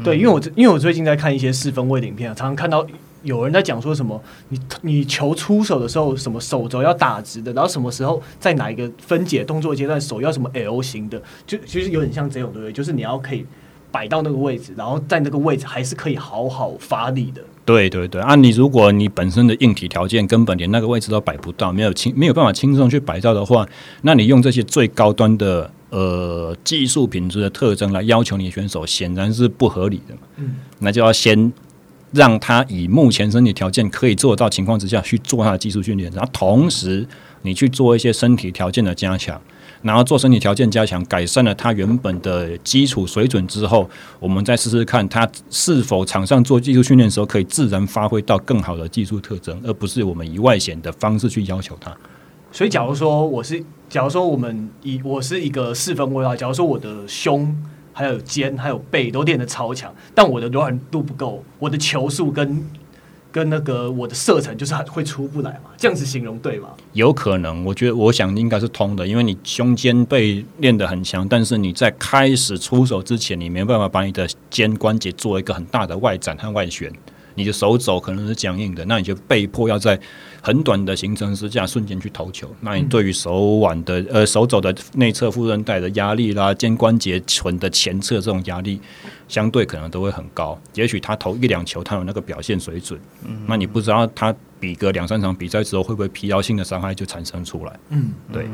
对，因为我因为我最近在看一些四分位的影片，常常看到。有人在讲说什么？你你球出手的时候，什么手肘要打直的，然后什么时候在哪一个分解动作阶段，手要什么 L 型的，就其实有点像这种，对不对？就是你要可以摆到那个位置，然后在那个位置还是可以好好发力的。对对对，啊，你如果你本身的硬体条件根本连那个位置都摆不到，没有轻没有办法轻松去摆到的话，那你用这些最高端的呃技术品质的特征来要求你的选手，显然是不合理的嘛。嗯，那就要先。让他以目前身体条件可以做到情况之下去做他的技术训练，然后同时你去做一些身体条件的加强，然后做身体条件加强，改善了他原本的基础水准之后，我们再试试看他是否场上做技术训练的时候可以自然发挥到更好的技术特征，而不是我们以外显的方式去要求他。所以，假如说我是，假如说我们以我是一个四分卫啊，假如说我的胸。还有肩，还有背都练得超强，但我的柔软度不够，我的球速跟跟那个我的射程就是会出不来嘛？这样子形容对吗？有可能，我觉得我想应该是通的，因为你胸肩背练得很强，但是你在开始出手之前，你没办法把你的肩关节做一个很大的外展和外旋。你的手肘可能是僵硬的，那你就被迫要在很短的行程之下瞬间去投球。那你对于手腕的呃手肘的内侧副韧带的压力啦，肩关节唇的前侧这种压力，相对可能都会很高。也许他投一两球，他有那个表现水准，嗯，那你不知道他比个两三场比赛之后，会不会疲劳性的伤害就产生出来？嗯，对。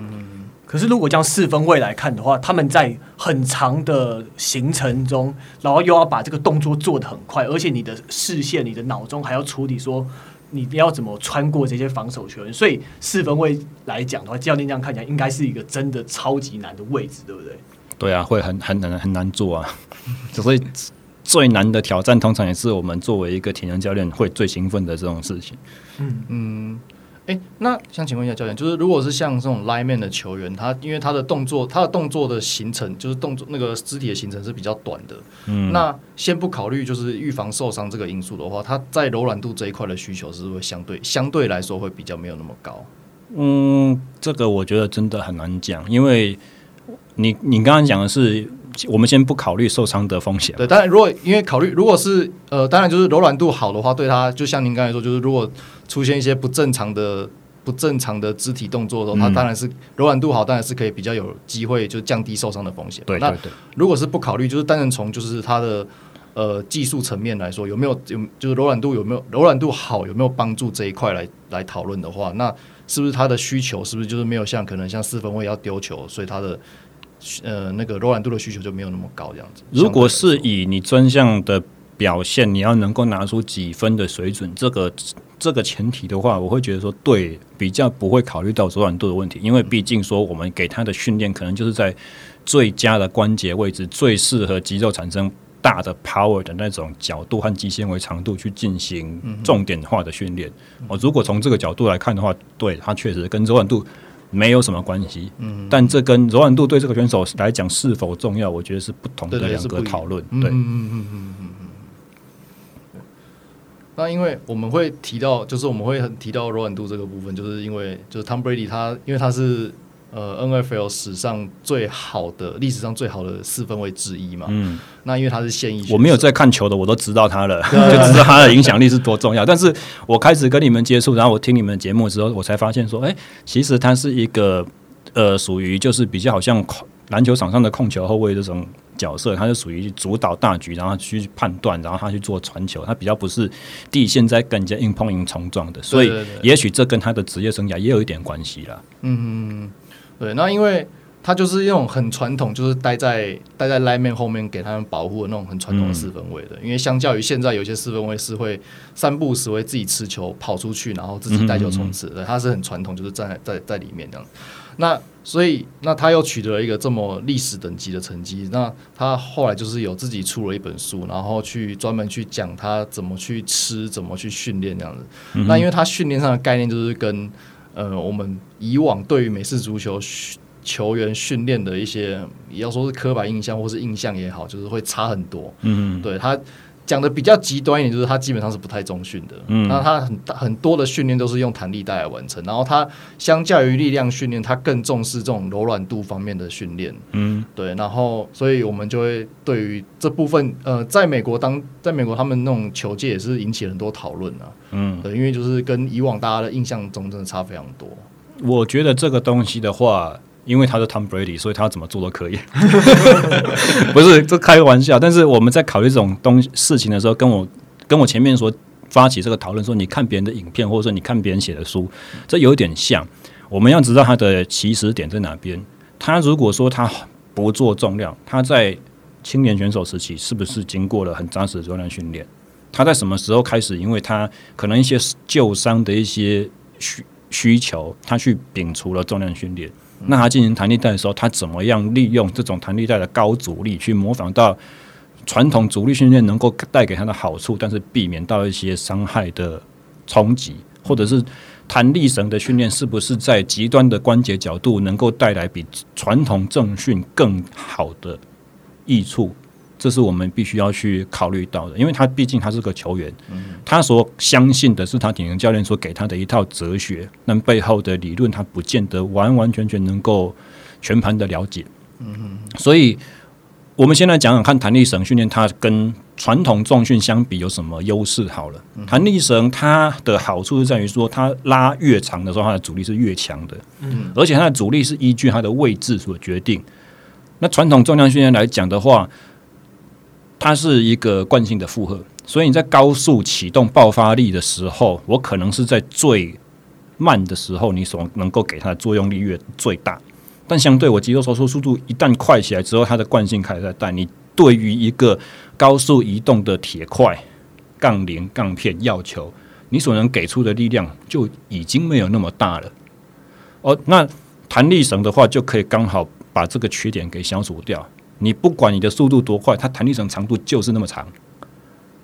可是，如果将四分位来看的话，他们在很长的行程中，然后又要把这个动作做得很快，而且你的视线、你的脑中还要处理说你要怎么穿过这些防守球员，所以四分位来讲的话，教练这样看起来应该是一个真的超级难的位置，对不对？对啊，会很很难很难做啊。所以最难的挑战，通常也是我们作为一个体能教练会最兴奋的这种事情。嗯嗯。哎，那想请问一下教练，就是如果是像这种 lineman 的球员，他因为他的动作，他的动作的形成，就是动作那个肢体的形成是比较短的。嗯，那先不考虑就是预防受伤这个因素的话，他在柔软度这一块的需求是会相对相对来说会比较没有那么高？嗯，这个我觉得真的很难讲，因为你你刚刚讲的是。我们先不考虑受伤的风险。对，当然，如果因为考虑，如果是呃，当然就是柔软度好的话，对他就像您刚才说，就是如果出现一些不正常的、不正常的肢体动作的时候，他当然是柔软度好，当然是可以比较有机会就降低受伤的风险。对，对，对。那如果是不考虑，就是单纯从就是他的呃技术层面来说，有没有有就是柔软度有没有柔软度好有没有帮助这一块来来讨论的话，那是不是他的需求是不是就是没有像可能像四分卫要丢球，所以他的。呃，那个柔软度的需求就没有那么高，这样子。如果是以你专项的表现，你要能够拿出几分的水准，这个这个前提的话，我会觉得说，对，比较不会考虑到柔软度的问题，因为毕竟说我们给他的训练可能就是在最佳的关节位置，最适合肌肉产生大的 power 的那种角度和肌纤维长度去进行重点化的训练。我、嗯、如果从这个角度来看的话，对，它确实跟柔软度。没有什么关系。嗯，但这跟柔软度对这个选手来讲是否重要，我觉得是不同的两个讨论。对，嗯嗯嗯嗯嗯嗯。那因为我们会提到，就是我们会很提到柔软度这个部分，就是因为就是 Tom Brady 他，因为他是呃 NFL 史上最好的历史上最好的四分卫之一嘛。嗯。那因为他是现役，我没有在看球的，我都知道他了，就知道他的影响力是多重要。但是我开始跟你们接触，然后我听你们节目之后，我才发现说，哎、欸，其实他是一个呃属于就是比较好像篮球场上的控球后卫这种。角色，他是属于主导大局，然后去判断，然后他去做传球，他比较不是第一线在跟人家硬碰硬冲撞的，所以也许这跟他的职业生涯也有一点关系啦。嗯，对，那因为他就是那种很传统，就是待在待在 lineman 后面给他们保护的那种很传统的四分卫的。嗯、因为相较于现在有些四分卫是会三不五时会自己吃球跑出去，然后自己带球冲刺，对，他是很传统，就是站在在在里面这样。那所以，那他又取得了一个这么历史等级的成绩。那他后来就是有自己出了一本书，然后去专门去讲他怎么去吃，怎么去训练这样子。嗯、那因为他训练上的概念就是跟呃我们以往对于美式足球球员训练的一些，要说是刻板印象或是印象也好，就是会差很多。嗯，对他。讲的比较极端一点，就是他基本上是不太中训的。嗯，那他很很多的训练都是用弹力带来完成，然后他相较于力量训练，他更重视这种柔软度方面的训练。嗯，对，然后所以我们就会对于这部分，呃，在美国当在美国他们那种球界也是引起很多讨论啊。嗯，对，因为就是跟以往大家的印象中真的差非常多。我觉得这个东西的话。因为他是 Tom Brady，所以他怎么做都可以。不是，这开个玩笑。但是我们在考虑这种东事情的时候，跟我跟我前面说发起这个讨论说，你看别人的影片，或者说你看别人写的书，这有点像。我们要知道他的起始点在哪边。他如果说他不做重量，他在青年选手时期是不是经过了很扎实的重量训练？他在什么时候开始？因为他可能一些旧伤的一些需需求，他去摒除了重量训练。那他进行弹力带的时候，他怎么样利用这种弹力带的高阻力去模仿到传统阻力训练能够带给他的好处，但是避免到一些伤害的冲击，或者是弹力绳的训练是不是在极端的关节角度能够带来比传统正训更好的益处？这是我们必须要去考虑到的，因为他毕竟他是个球员，他所相信的是他体能教练所给他的一套哲学，那背后的理论他不见得完完全全能够全盘的了解。嗯所以我们先来讲讲看弹力绳训练，它跟传统重训相比有什么优势？好了，弹力绳它的好处是在于说，它拉越长的时候，它的阻力是越强的，嗯而且它的阻力是依据它的位置所决定。那传统重量训练来讲的话，它是一个惯性的负荷，所以你在高速启动爆发力的时候，我可能是在最慢的时候，你所能够给它的作用力越最大。但相对我肌肉收缩速度一旦快起来之后，它的惯性开始在带。你对于一个高速移动的铁块、杠铃、杠片、药球，你所能给出的力量就已经没有那么大了。哦，那弹力绳的话，就可以刚好把这个缺点给消除掉。你不管你的速度多快，它弹力绳长度就是那么长，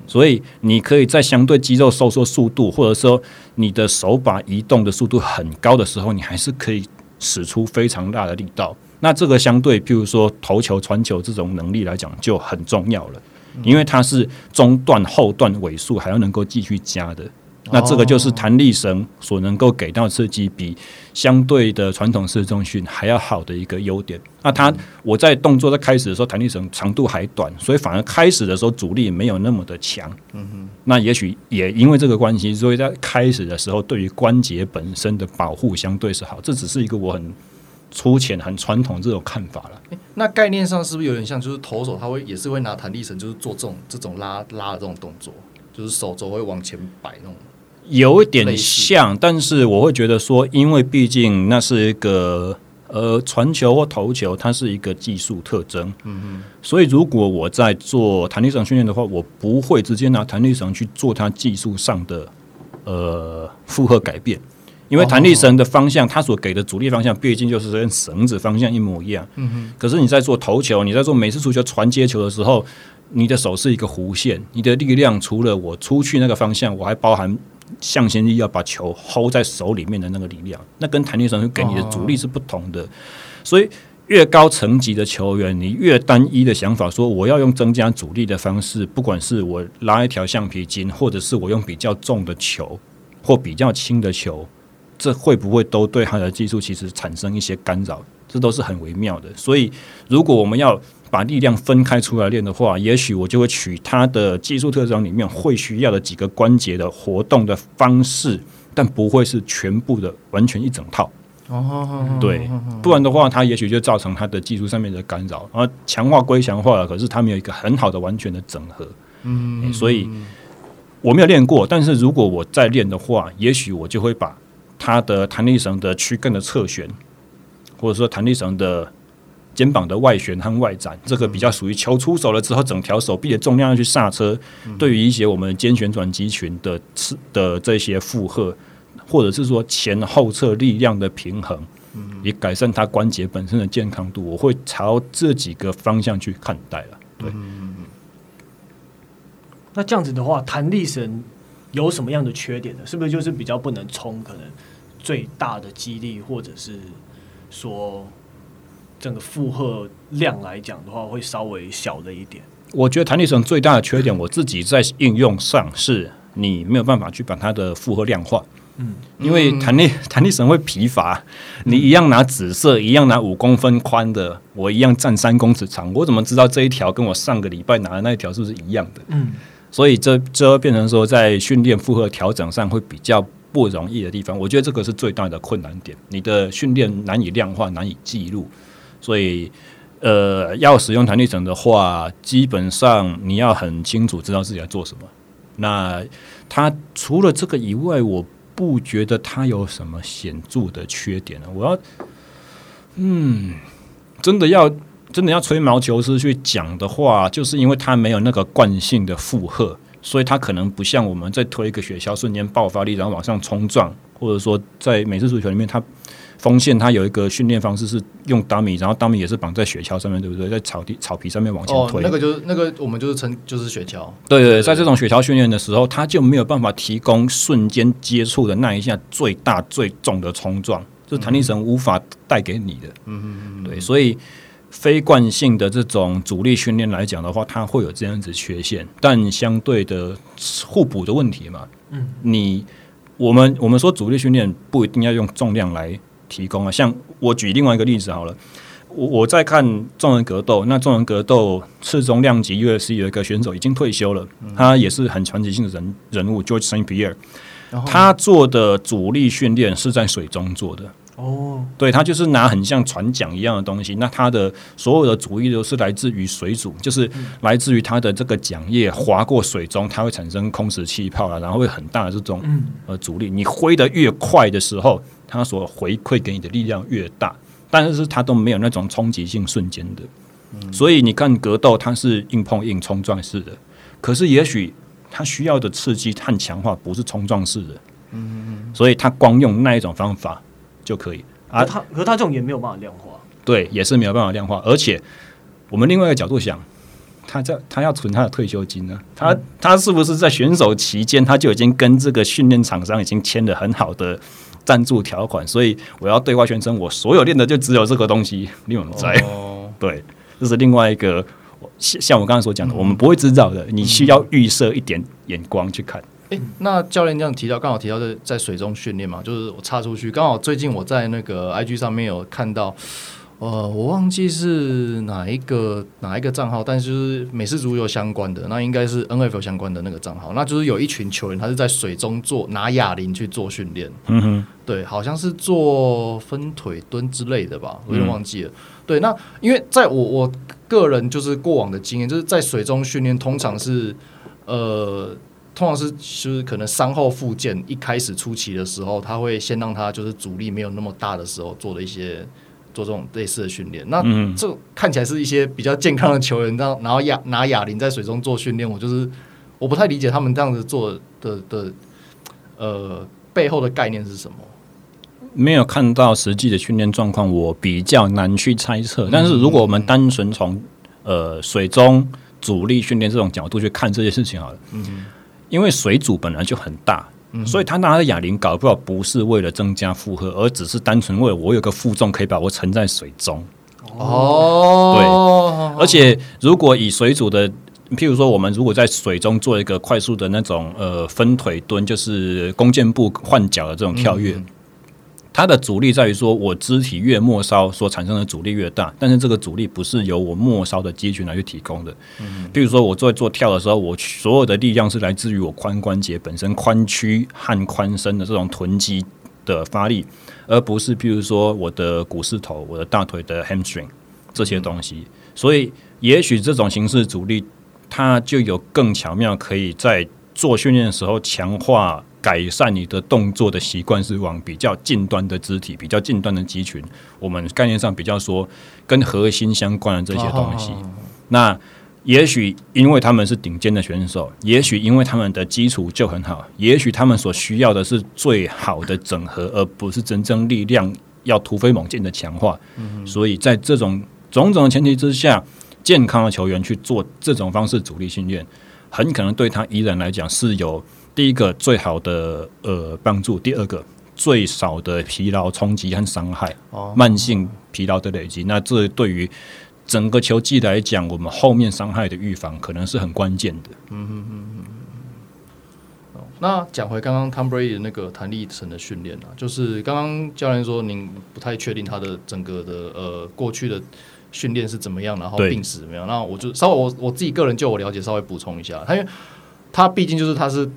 所以你可以在相对肌肉收缩速度，或者说你的手把移动的速度很高的时候，你还是可以使出非常大的力道。那这个相对，譬如说投球、传球这种能力来讲就很重要了，因为它是中段、后段尾数还要能够继续加的。那这个就是弹力绳所能够给到刺激，比相对的传统式重训还要好的一个优点。那它我在动作在开始的时候，弹力绳长度还短，所以反而开始的时候阻力没有那么的强。嗯哼。那也许也因为这个关系，所以在开始的时候，对于关节本身的保护相对是好。这只是一个我很粗浅、很传统这种看法了。那概念上是不是有点像，就是投手他会也是会拿弹力绳，就是做这种这种拉拉的这种动作，就是手肘会往前摆那种。有一点像，但是我会觉得说，因为毕竟那是一个呃传球或投球，它是一个技术特征。嗯嗯，所以如果我在做弹力绳训练的话，我不会直接拿弹力绳去做它技术上的呃负荷改变，因为弹力绳的方向，它所给的阻力方向，毕竟就是跟绳子方向一模一样。嗯哼，可是你在做投球，你在做每次足球传接球的时候，你的手是一个弧线，你的力量除了我出去那个方向，我还包含。向心力要把球 hold 在手里面的那个力量，那跟弹力绳给你的阻力是不同的。所以越高层级的球员，你越单一的想法说我要用增加阻力的方式，不管是我拉一条橡皮筋，或者是我用比较重的球或比较轻的球，这会不会都对他的技术其实产生一些干扰？这都是很微妙的。所以如果我们要把力量分开出来练的话，也许我就会取它的技术特征里面会需要的几个关节的活动的方式，但不会是全部的完全一整套。哦，对，不然的话，它也许就造成它的技术上面的干扰。而强化归强化了，可是它没有一个很好的完全的整合。嗯，所以我没有练过，但是如果我再练的话，也许我就会把它的弹力绳的躯干的侧旋，或者说弹力绳的。肩膀的外旋和外展，这个比较属于球出手了之后，整条手臂的重量要去刹车。嗯、对于一些我们肩旋转肌群的次的这些负荷，或者是说前后侧力量的平衡，以改善它关节本身的健康度，我会朝这几个方向去看待了。对，嗯、那这样子的话，弹力绳有什么样的缺点呢？是不是就是比较不能冲可能最大的肌力，或者是说？整个负荷量来讲的话，会稍微小了一点。我觉得弹力绳最大的缺点，我自己在应用上是你没有办法去把它的负荷量化。嗯，因为弹力弹力绳会疲乏。你一样拿紫色，一样拿五公分宽的，我一样站三公尺长，我怎么知道这一条跟我上个礼拜拿的那一条是不是一样的？嗯，所以这这变成说，在训练负荷调整上会比较不容易的地方。我觉得这个是最大的困难点，你的训练难以量化，难以记录。所以，呃，要使用弹力绳的话，基本上你要很清楚知道自己在做什么。那它除了这个以外，我不觉得它有什么显著的缺点。我要，嗯，真的要真的要吹毛求疵去讲的话，就是因为它没有那个惯性的负荷，所以它可能不像我们在推一个雪橇瞬间爆发力，然后往上冲撞，或者说在美式足球里面它。锋线它有一个训练方式是用 dummy，然后 dummy 也是绑在雪橇上面，对不对？在草地草皮上面往前推。哦，那个就是那个我们就是称就是雪橇。对对，对，在这种雪橇训练的时候，它就没有办法提供瞬间接触的那一下最大最重的冲撞，就是弹力绳无法带给你的。嗯嗯嗯。对，所以非惯性的这种阻力训练来讲的话，它会有这样子缺陷，但相对的互补的问题嘛。嗯。你我们我们说阻力训练不一定要用重量来。提供啊，像我举另外一个例子好了，我我在看众人格斗，那众人格斗次中量级 UFC 有一个选手已经退休了，嗯、他也是很传奇性的人人物，George Saint Pierre，他做的主力训练是在水中做的。哦，对，他就是拿很像船桨一样的东西，那他的所有的主力都是来自于水阻，就是来自于他的这个桨叶划过水中，它会产生空蚀气泡啊，然后会很大的这种呃阻力，你挥得越快的时候。它所回馈给你的力量越大，但是它都没有那种冲击性瞬间的，嗯、所以你看格斗它是硬碰硬冲撞式的，可是也许它需要的刺激和强化不是冲撞式的，嗯，所以它光用那一种方法就可以，而它可它这种也没有办法量化，对，也是没有办法量化，而且我们另外一个角度想，他在他要存他的退休金呢，他他是不是在选手期间他就已经跟这个训练厂商已经签了很好的？赞助条款，所以我要对外宣称，我所有练的就只有这个东西。你们在 对，这是另外一个像我刚才所讲的，嗯、我们不会知道的，你需要预设一点眼光去看。诶、欸，那教练这样提到，刚好提到在在水中训练嘛，就是我插出去，刚好最近我在那个 IG 上面有看到。呃，我忘记是哪一个哪一个账号，但是就是美式足球相关的，那应该是 NFL 相关的那个账号。那就是有一群球员，他是在水中做拿哑铃去做训练。嗯哼，对，好像是做分腿蹲之类的吧，我有点忘记了。对，那因为在我我个人就是过往的经验，就是在水中训练，通常是呃，通常是就是可能伤后复健一开始初期的时候，他会先让他就是阻力没有那么大的时候做的一些。做这种类似的训练，那这看起来是一些比较健康的球员，然后然后哑拿哑铃在水中做训练，我就是我不太理解他们这样子做的的，呃背后的概念是什么？没有看到实际的训练状况，我比较难去猜测。但是如果我们单纯从呃水中阻力训练这种角度去看这些事情好了，嗯，因为水阻本来就很大。嗯、所以他拿的哑铃搞不好不是为了增加负荷，而只是单纯为了我有个负重可以把我沉在水中。哦，对，而且如果以水煮的，譬如说我们如果在水中做一个快速的那种呃分腿蹲，就是弓箭步换脚的这种跳跃。嗯它的阻力在于说，我肢体越末梢所产生的阻力越大，但是这个阻力不是由我末梢的肌群来去提供的。嗯，比如说我在做跳的时候，我所有的力量是来自于我髋关节本身髋屈和髋伸的这种臀肌的发力，而不是譬如说我的股四头、我的大腿的 hamstring 这些东西。所以，也许这种形式阻力，它就有更巧妙，可以在做训练的时候强化。改善你的动作的习惯是往比较近端的肢体、比较近端的肌群。我们概念上比较说跟核心相关的这些东西。那也许因为他们是顶尖的选手，也许因为他们的基础就很好，也许他们所需要的是最好的整合，而不是真正力量要突飞猛进的强化。所以在这种种种的前提之下，健康的球员去做这种方式主力训练，很可能对他依然来讲是有。第一个最好的呃帮助，第二个最少的疲劳冲击和伤害，哦、慢性疲劳的累积，那这对于整个球技来讲，我们后面伤害的预防可能是很关键的。嗯嗯嗯嗯。那讲回刚刚 Tom Brady 的那个弹力绳的训练啊，就是刚刚教练说您不太确定他的整个的呃过去的训练是怎么样，然后病史怎么样，那我就稍微我我自己个人就我了解稍微补充一下，他因为他毕竟就是他是。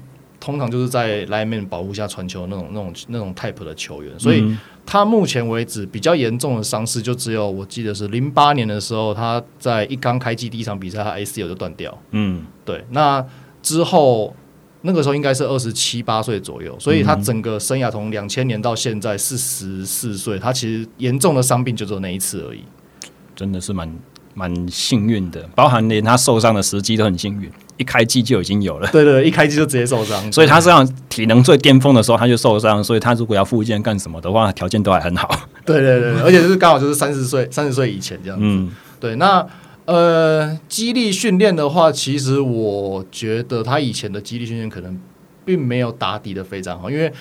通常就是在 lineman 保护下传球那种、那种、那种 type 的球员，所以他目前为止比较严重的伤势就只有我记得是零八年的时候，他在一刚开机第一场比赛，他 ACL 就断掉。嗯，对。那之后那个时候应该是二十七八岁左右，所以他整个生涯从两千年到现在四十四岁，他其实严重的伤病就只有那一次而已。真的是蛮蛮幸运的，包含连他受伤的时机都很幸运。一开机就已经有了，对对，一开机就直接受伤，所以他这样体能最巅峰的时候他就受伤，所以他如果要复健干什么的话，条件都还很好。对对对，而且就是刚好就是三十岁，三十岁以前这样子。嗯，对。那呃，肌力训练的话，其实我觉得他以前的肌力训练可能并没有打底的非常好，因为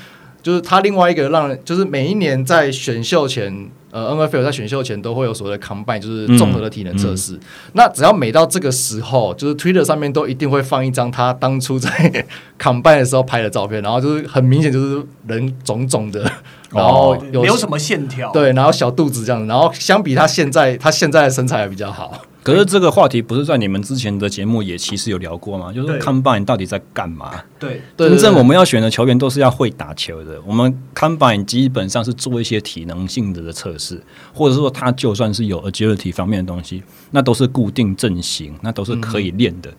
就是他另外一个让人就是每一年在选秀前。呃，NFL 在选秀前都会有所谓的 Combine，就是综合的体能测试。嗯嗯、那只要每到这个时候，就是 Twitter 上面都一定会放一张他当初在 Combine 的时候拍的照片，然后就是很明显就是人肿肿的，然后有没有什么线条，对，然后小肚子这样，然后相比他现在，他现在的身材还比较好。可是这个话题不是在你们之前的节目也其实有聊过吗？就是 Combine 到底在干嘛？对，真正我们要选的球员都是要会打球的。我们 Combine 基本上是做一些体能性质的测试，或者说他就算是有 agility 方面的东西，那都是固定阵型，那都是可以练的。嗯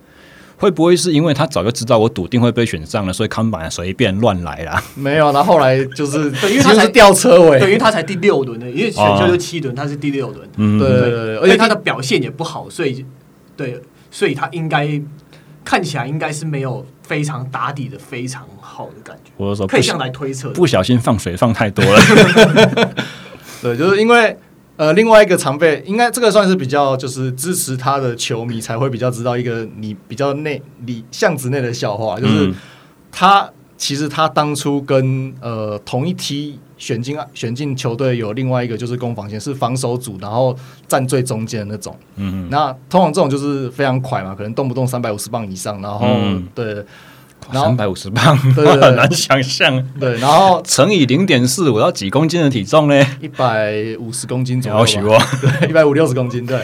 会不会是因为他早就知道我笃定会被选上了，所以看板随便乱来啦？没有，那后来就是 因为他才吊车尾，对，因为他才第六轮的，因为选秀就七轮，他是第六轮，嗯，对对对，而且他的表现也不好，所以对，所以他应该看起来应该是没有非常打底的非常好的感觉。我说可以这样来推测，不小心放水放太多了，对，就是因为。呃，另外一个常被应该这个算是比较就是支持他的球迷才会比较知道一个你比较内里巷子内的笑话，就是他其实他当初跟呃同一梯选进选进球队有另外一个就是攻防线是防守组，然后站最中间的那种，嗯，那通常这种就是非常快嘛，可能动不动三百五十磅以上，然后、嗯、对。三百五十磅，对对对很难想象。对，然后乘以零点四，我要几公斤的体重呢？一百五十公斤左右吧。对，一百五六十公斤。对，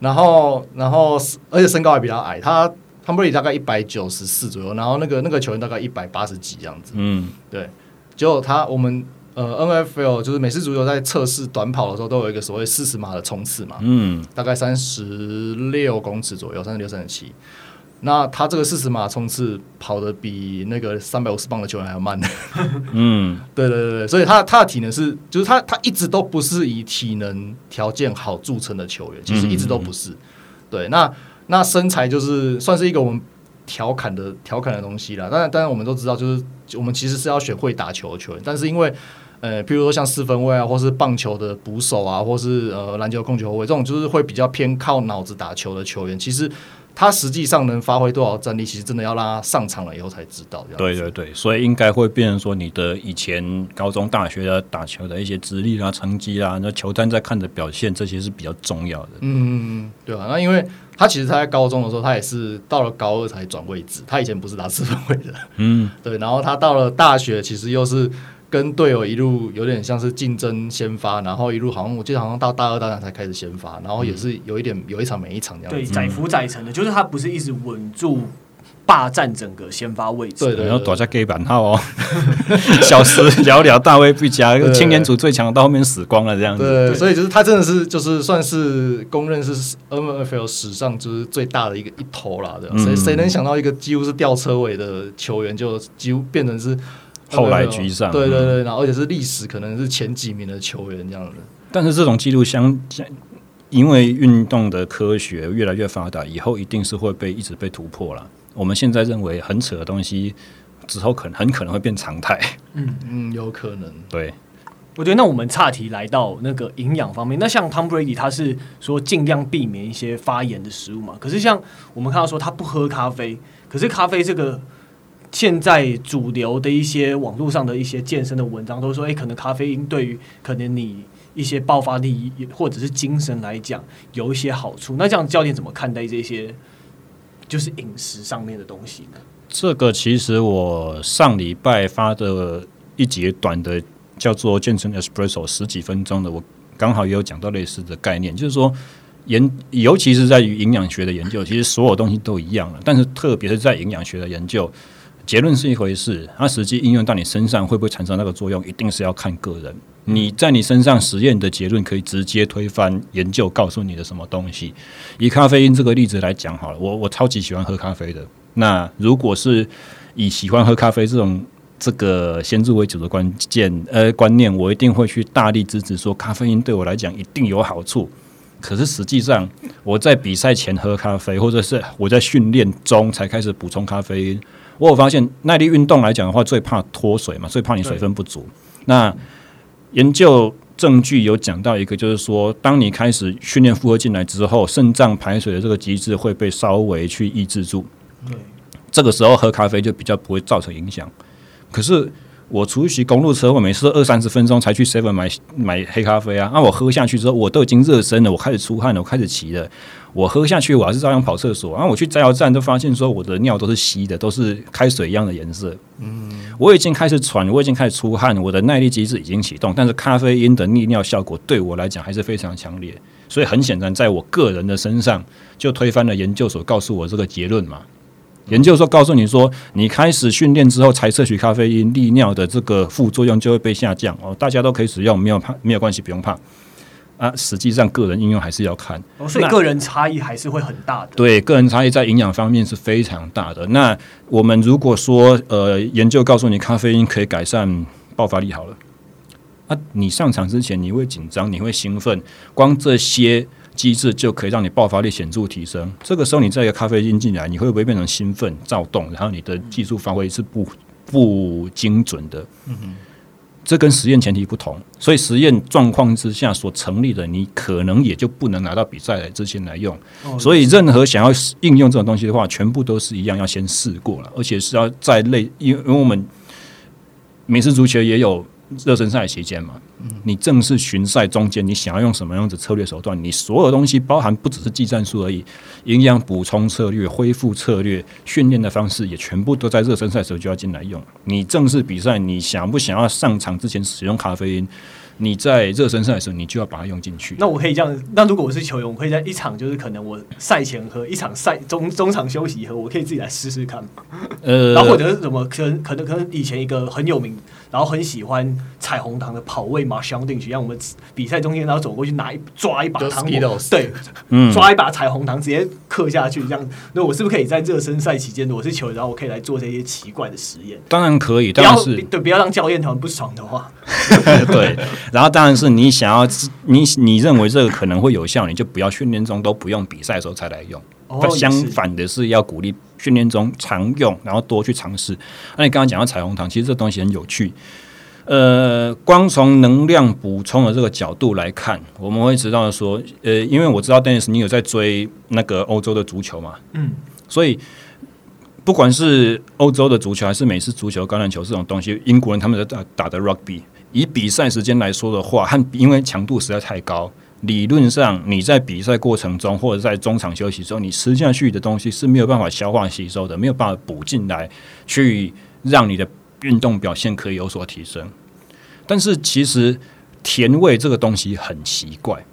然后，然后，而且身高还比较矮。他汤布里大概一百九十四左右，然后那个那个球员大概一百八十几这样子。嗯，对。结果他我们呃 NFL 就是美式足球在测试短跑的时候都有一个所谓四十码的冲刺嘛。嗯，大概三十六公尺左右，三十六三十七。那他这个四十码冲刺跑的比那个三百五十磅的球员还要慢。嗯，对对对对，所以他他的体能是，就是他他一直都不是以体能条件好著称的球员，其实一直都不是。对，那那身材就是算是一个我们调侃的调侃的东西啦。当然当然我们都知道，就是我们其实是要选会打球的球员，但是因为呃，譬如说像四分卫啊，或是棒球的捕手啊，或是呃篮球控球后卫这种，就是会比较偏靠脑子打球的球员，其实他实际上能发挥多少战力，其实真的要让他上场了以后才知道。对对对，所以应该会变成说，你的以前高中、大学的打球的一些资历啊、成绩啊，那球探在看的表现，这些是比较重要的。嗯，对啊，那因为他其实他在高中的时候，他也是到了高二才转位置，他以前不是打四分位的。嗯，对，然后他到了大学，其实又是。跟队友一路有点像是竞争先发，然后一路好像我记得好像到大二大三才开始先发，然后也是有一点有一场没一场这样子。对，载浮载沉的，就是他不是一直稳住霸占整个先发位置。对对，然后躲在 gay 版号哦，小时寥寥，大未必加，青年组最强到后面死光了这样子。对，所以就是他真的是就是算是公认是 NFL 史上就是最大的一个一头了，对吧？谁谁能想到一个几乎是吊车尾的球员，就几乎变成是。后来居上，对对对，然后而且是历史可能是前几名的球员这样子。但是这种记录相相，因为运动的科学越来越发达，以后一定是会被一直被突破了。我们现在认为很扯的东西，之后可能很可能会变常态。嗯嗯，有可能。对，我觉得那我们岔题来到那个营养方面，那像 Tom Brady 他是说尽量避免一些发炎的食物嘛。可是像我们看到说他不喝咖啡，可是咖啡这个。现在主流的一些网络上的一些健身的文章都说，哎、可能咖啡因对于可能你一些爆发力或者是精神来讲有一些好处。那这样教练怎么看待这些就是饮食上面的东西呢？这个其实我上礼拜发的一节短的叫做健身 Espresso 十几分钟的，我刚好也有讲到类似的概念，就是说研尤其是在于营养学的研究，其实所有东西都一样了，但是特别是在营养学的研究。结论是一回事，它实际应用到你身上会不会产生那个作用，一定是要看个人。你在你身上实验的结论可以直接推翻研究告诉你的什么东西。以咖啡因这个例子来讲好了，我我超级喜欢喝咖啡的。那如果是以喜欢喝咖啡这种这个先入为主的关键呃观念，我一定会去大力支持说咖啡因对我来讲一定有好处。可是实际上我在比赛前喝咖啡，或者是我在训练中才开始补充咖啡因。我有发现，耐力运动来讲的话，最怕脱水嘛，最怕你水分不足。那研究证据有讲到一个，就是说，当你开始训练负荷进来之后，肾脏排水的这个机制会被稍微去抑制住。对，这个时候喝咖啡就比较不会造成影响。可是我出席公路车，我每次二三十分钟才去 Seven 买买黑咖啡啊。那我喝下去之后，我都已经热身了，我开始出汗了，我开始骑了。我喝下去，我还是照样跑厕所。然后我去加油站，都发现说我的尿都是稀的，都是开水一样的颜色。嗯，我已经开始喘，我已经开始出汗，我的耐力机制已经启动，但是咖啡因的利尿效果对我来讲还是非常强烈。所以很显然，在我个人的身上就推翻了研究所告诉我这个结论嘛。研究所告诉你说，你开始训练之后才摄取咖啡因，利尿的这个副作用就会被下降哦。大家都可以使用，没有怕，没有关系，不用怕。啊，实际上个人应用还是要看，哦，所以个人差异还是会很大的。对，个人差异在营养方面是非常大的。那我们如果说，呃，研究告诉你咖啡因可以改善爆发力，好了，啊，你上场之前你会紧张，你会兴奋，光这些机制就可以让你爆发力显著提升。这个时候你再一个咖啡因进来，你会不会变成兴奋、躁动，然后你的技术发挥是不不精准的？嗯哼。这跟实验前提不同，所以实验状况之下所成立的，你可能也就不能拿到比赛来之前来用。所以，任何想要应用这种东西的话，全部都是一样，要先试过了，而且是要在类，因因为我们美式足球也有。热身赛期间嘛，你正式巡赛中间，你想要用什么样子策略手段？你所有东西包含不只是技战术而已，营养补充策略、恢复策略、训练的方式也全部都在热身赛时候就要进来用。你正式比赛，你想不想要上场之前使用咖啡因？你在热身赛的时候，你就要把它用进去。那我可以这样，那如果我是球员，我可以在一场就是可能我赛前喝，一场赛中中场休息喝，我可以自己来试试看。呃，然后或者是什么，可能可能可能以前一个很有名，然后很喜欢彩虹糖的跑位嘛，相定去让我们比赛中间然后走过去拿一抓一把糖果，对，嗯，抓一把彩虹糖直接嗑下去，这样。那我是不是可以在热身赛期间，我是球员，然后我可以来做这些奇怪的实验？当然可以，当然是对，不要让教练团不爽的话，对。然后当然是你想要你你认为这个可能会有效，你就不要训练中都不用，比赛的时候才来用。哦、相反的是要鼓励训练中常用，然后多去尝试。那你刚刚讲到彩虹糖，其实这东西很有趣。呃，光从能量补充的这个角度来看，我们会知道说，呃，因为我知道 Dennis 你有在追那个欧洲的足球嘛，嗯，所以不管是欧洲的足球还是美式足球、橄榄球这种东西，英国人他们在打打的 Rugby，以比赛时间来说的话，和因为强度实在太高，理论上你在比赛过程中或者在中场休息时候，你吃下去的东西是没有办法消化吸收的，没有办法补进来，去让你的。运动表现可以有所提升，但是其实甜味这个东西很奇怪，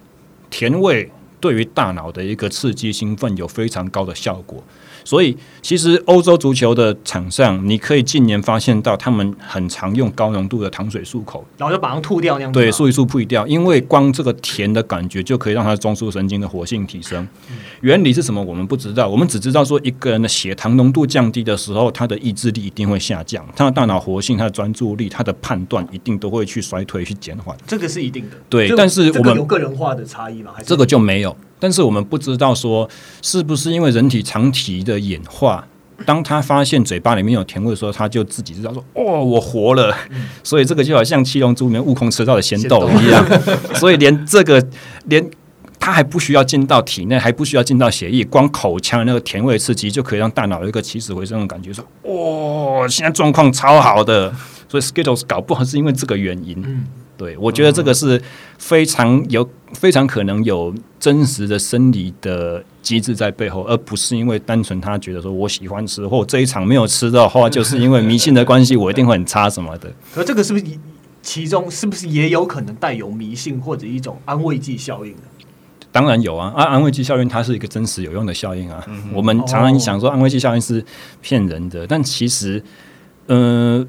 甜味对于大脑的一个刺激兴奋有非常高的效果。所以，其实欧洲足球的场上，你可以近年发现到他们很常用高浓度的糖水漱口，然后就把它吐掉那样子。对，漱一漱吐掉，因为光这个甜的感觉就可以让它中枢神经的活性提升。原理是什么？我们不知道，我们只知道说一个人的血糖浓度降低的时候，他的意志力一定会下降，他的大脑活性、他的专注力、他的判断一定都会去衰退、去减缓。这个是一定的。对，但是我们有个人化的差异吗？还是这个就没有。但是我们不知道说是不是因为人体长期的演化，当他发现嘴巴里面有甜味的时候，他就自己知道说：“哦，我活了。”所以这个就好像七龙珠里面悟空吃到的仙豆一样。所以连这个连他还不需要进到体内，还不需要进到血液，光口腔那个甜味刺激就可以让大脑有一个起死回生的感觉，说：“哦，现在状况超好的。”所以 Skittles 搞不好是因为这个原因。对，我觉得这个是非常有、非常可能有真实的生理的机制在背后，而不是因为单纯他觉得说我喜欢吃，或这一场没有吃的话，就是因为迷信的关系，我一定会很差什么的。可这个是不是其中是不是也有可能带有迷信或者一种安慰剂效应呢？当然有啊，啊，安慰剂效应它是一个真实有用的效应啊。嗯、我们常常想说安慰剂效应是骗人的，但其实，嗯、呃。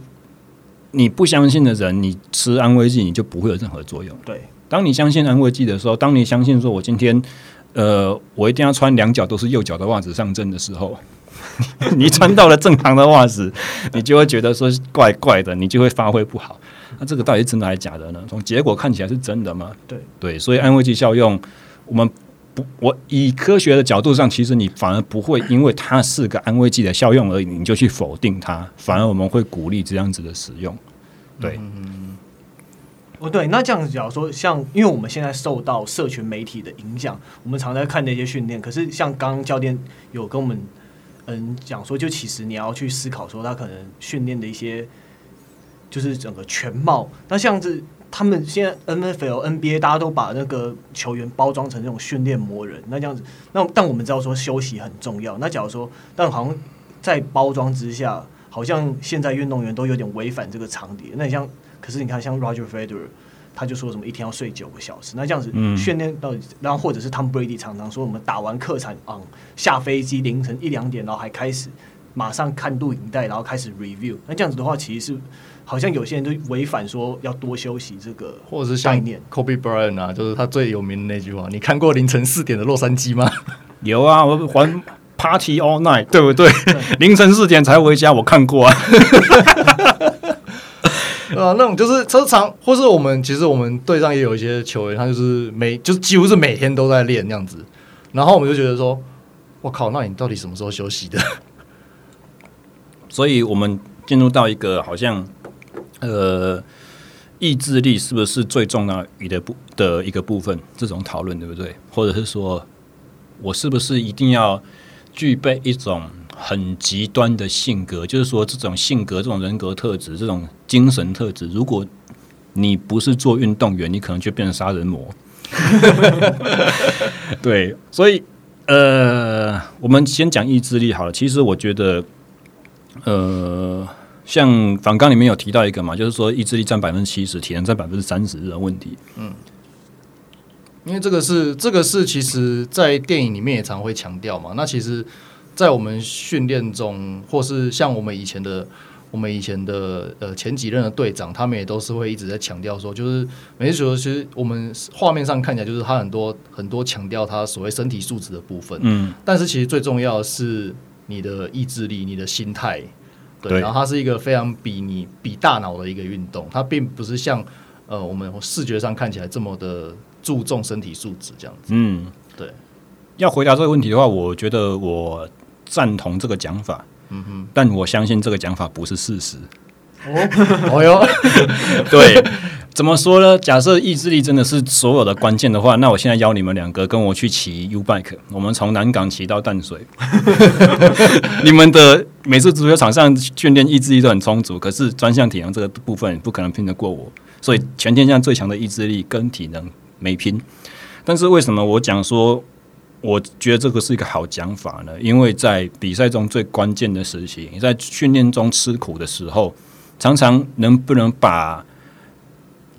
你不相信的人，你吃安慰剂你就不会有任何作用。对，当你相信安慰剂的时候，当你相信说我今天，呃，我一定要穿两脚都是右脚的袜子上阵的时候，你穿到了正常的袜子，你就会觉得说怪怪的，你就会发挥不好。那这个到底是真的还是假的呢？从结果看起来是真的吗？对对，所以安慰剂效用，我们。不，我以科学的角度上，其实你反而不会因为它是个安慰剂的效用而已，你就去否定它。反而我们会鼓励这样子的使用。对，嗯，哦，对，那这样子假如说，像因为我们现在受到社群媒体的影响，我们常在看那些训练。可是像刚刚教练有跟我们嗯讲说，就其实你要去思考说，他可能训练的一些就是整个全貌。那像是。他们现在 NFL、NBA 大家都把那个球员包装成这种训练魔人，那这样子，那但我们知道说休息很重要。那假如说，但好像在包装之下，好像现在运动员都有点违反这个常理。那你像，可是你看，像 Roger Federer，他就说什么一天要睡九个小时，那这样子训练到底，然后或者是 Tom Brady 常常说我们打完客场啊、嗯，下飞机凌晨一两点，然后还开始马上看录影带，然后开始 review。那这样子的话，其实是。好像有些人就违反说要多休息这个，或者是像 Kobe Bryant 啊，就是他最有名的那句话。你看过凌晨四点的洛杉矶吗？有啊，我还 Party All Night，对不对？对凌晨四点才回家，我看过啊。啊，那种就是车场，或是我们其实我们队上也有一些球员，他就是每就是几乎是每天都在练那样子。然后我们就觉得说，我靠，那你到底什么时候休息的？所以我们进入到一个好像。呃，意志力是不是最重要的部的一个部分？这种讨论对不对？或者是说，我是不是一定要具备一种很极端的性格？就是说，这种性格、这种人格特质、这种精神特质，如果你不是做运动员，你可能就变成杀人魔。对，所以呃，我们先讲意志力好了。其实我觉得，呃。像访纲里面有提到一个嘛，就是说意志力占百分之七十，体能占百分之三十的问题。嗯，因为这个是这个是其实，在电影里面也常会强调嘛。那其实，在我们训练中，或是像我们以前的我们以前的呃前几任的队长，他们也都是会一直在强调说，就是每次说，其实我们画面上看起来就是他很多很多强调他所谓身体素质的部分。嗯，但是其实最重要的是你的意志力，你的心态。对，然后它是一个非常比你比大脑的一个运动，它并不是像呃我们视觉上看起来这么的注重身体素质这样子。嗯，对。要回答这个问题的话，我觉得我赞同这个讲法。嗯哼，但我相信这个讲法不是事实。哦 哟，对。怎么说呢？假设意志力真的是所有的关键的话，那我现在邀你们两个跟我去骑 U bike，我们从南港骑到淡水。你们的每次足球场上训练意志力都很充足，可是专项体能这个部分不可能拼得过我，所以全天下最强的意志力跟体能没拼。但是为什么我讲说，我觉得这个是一个好讲法呢？因为在比赛中最关键的时期，你在训练中吃苦的时候，常常能不能把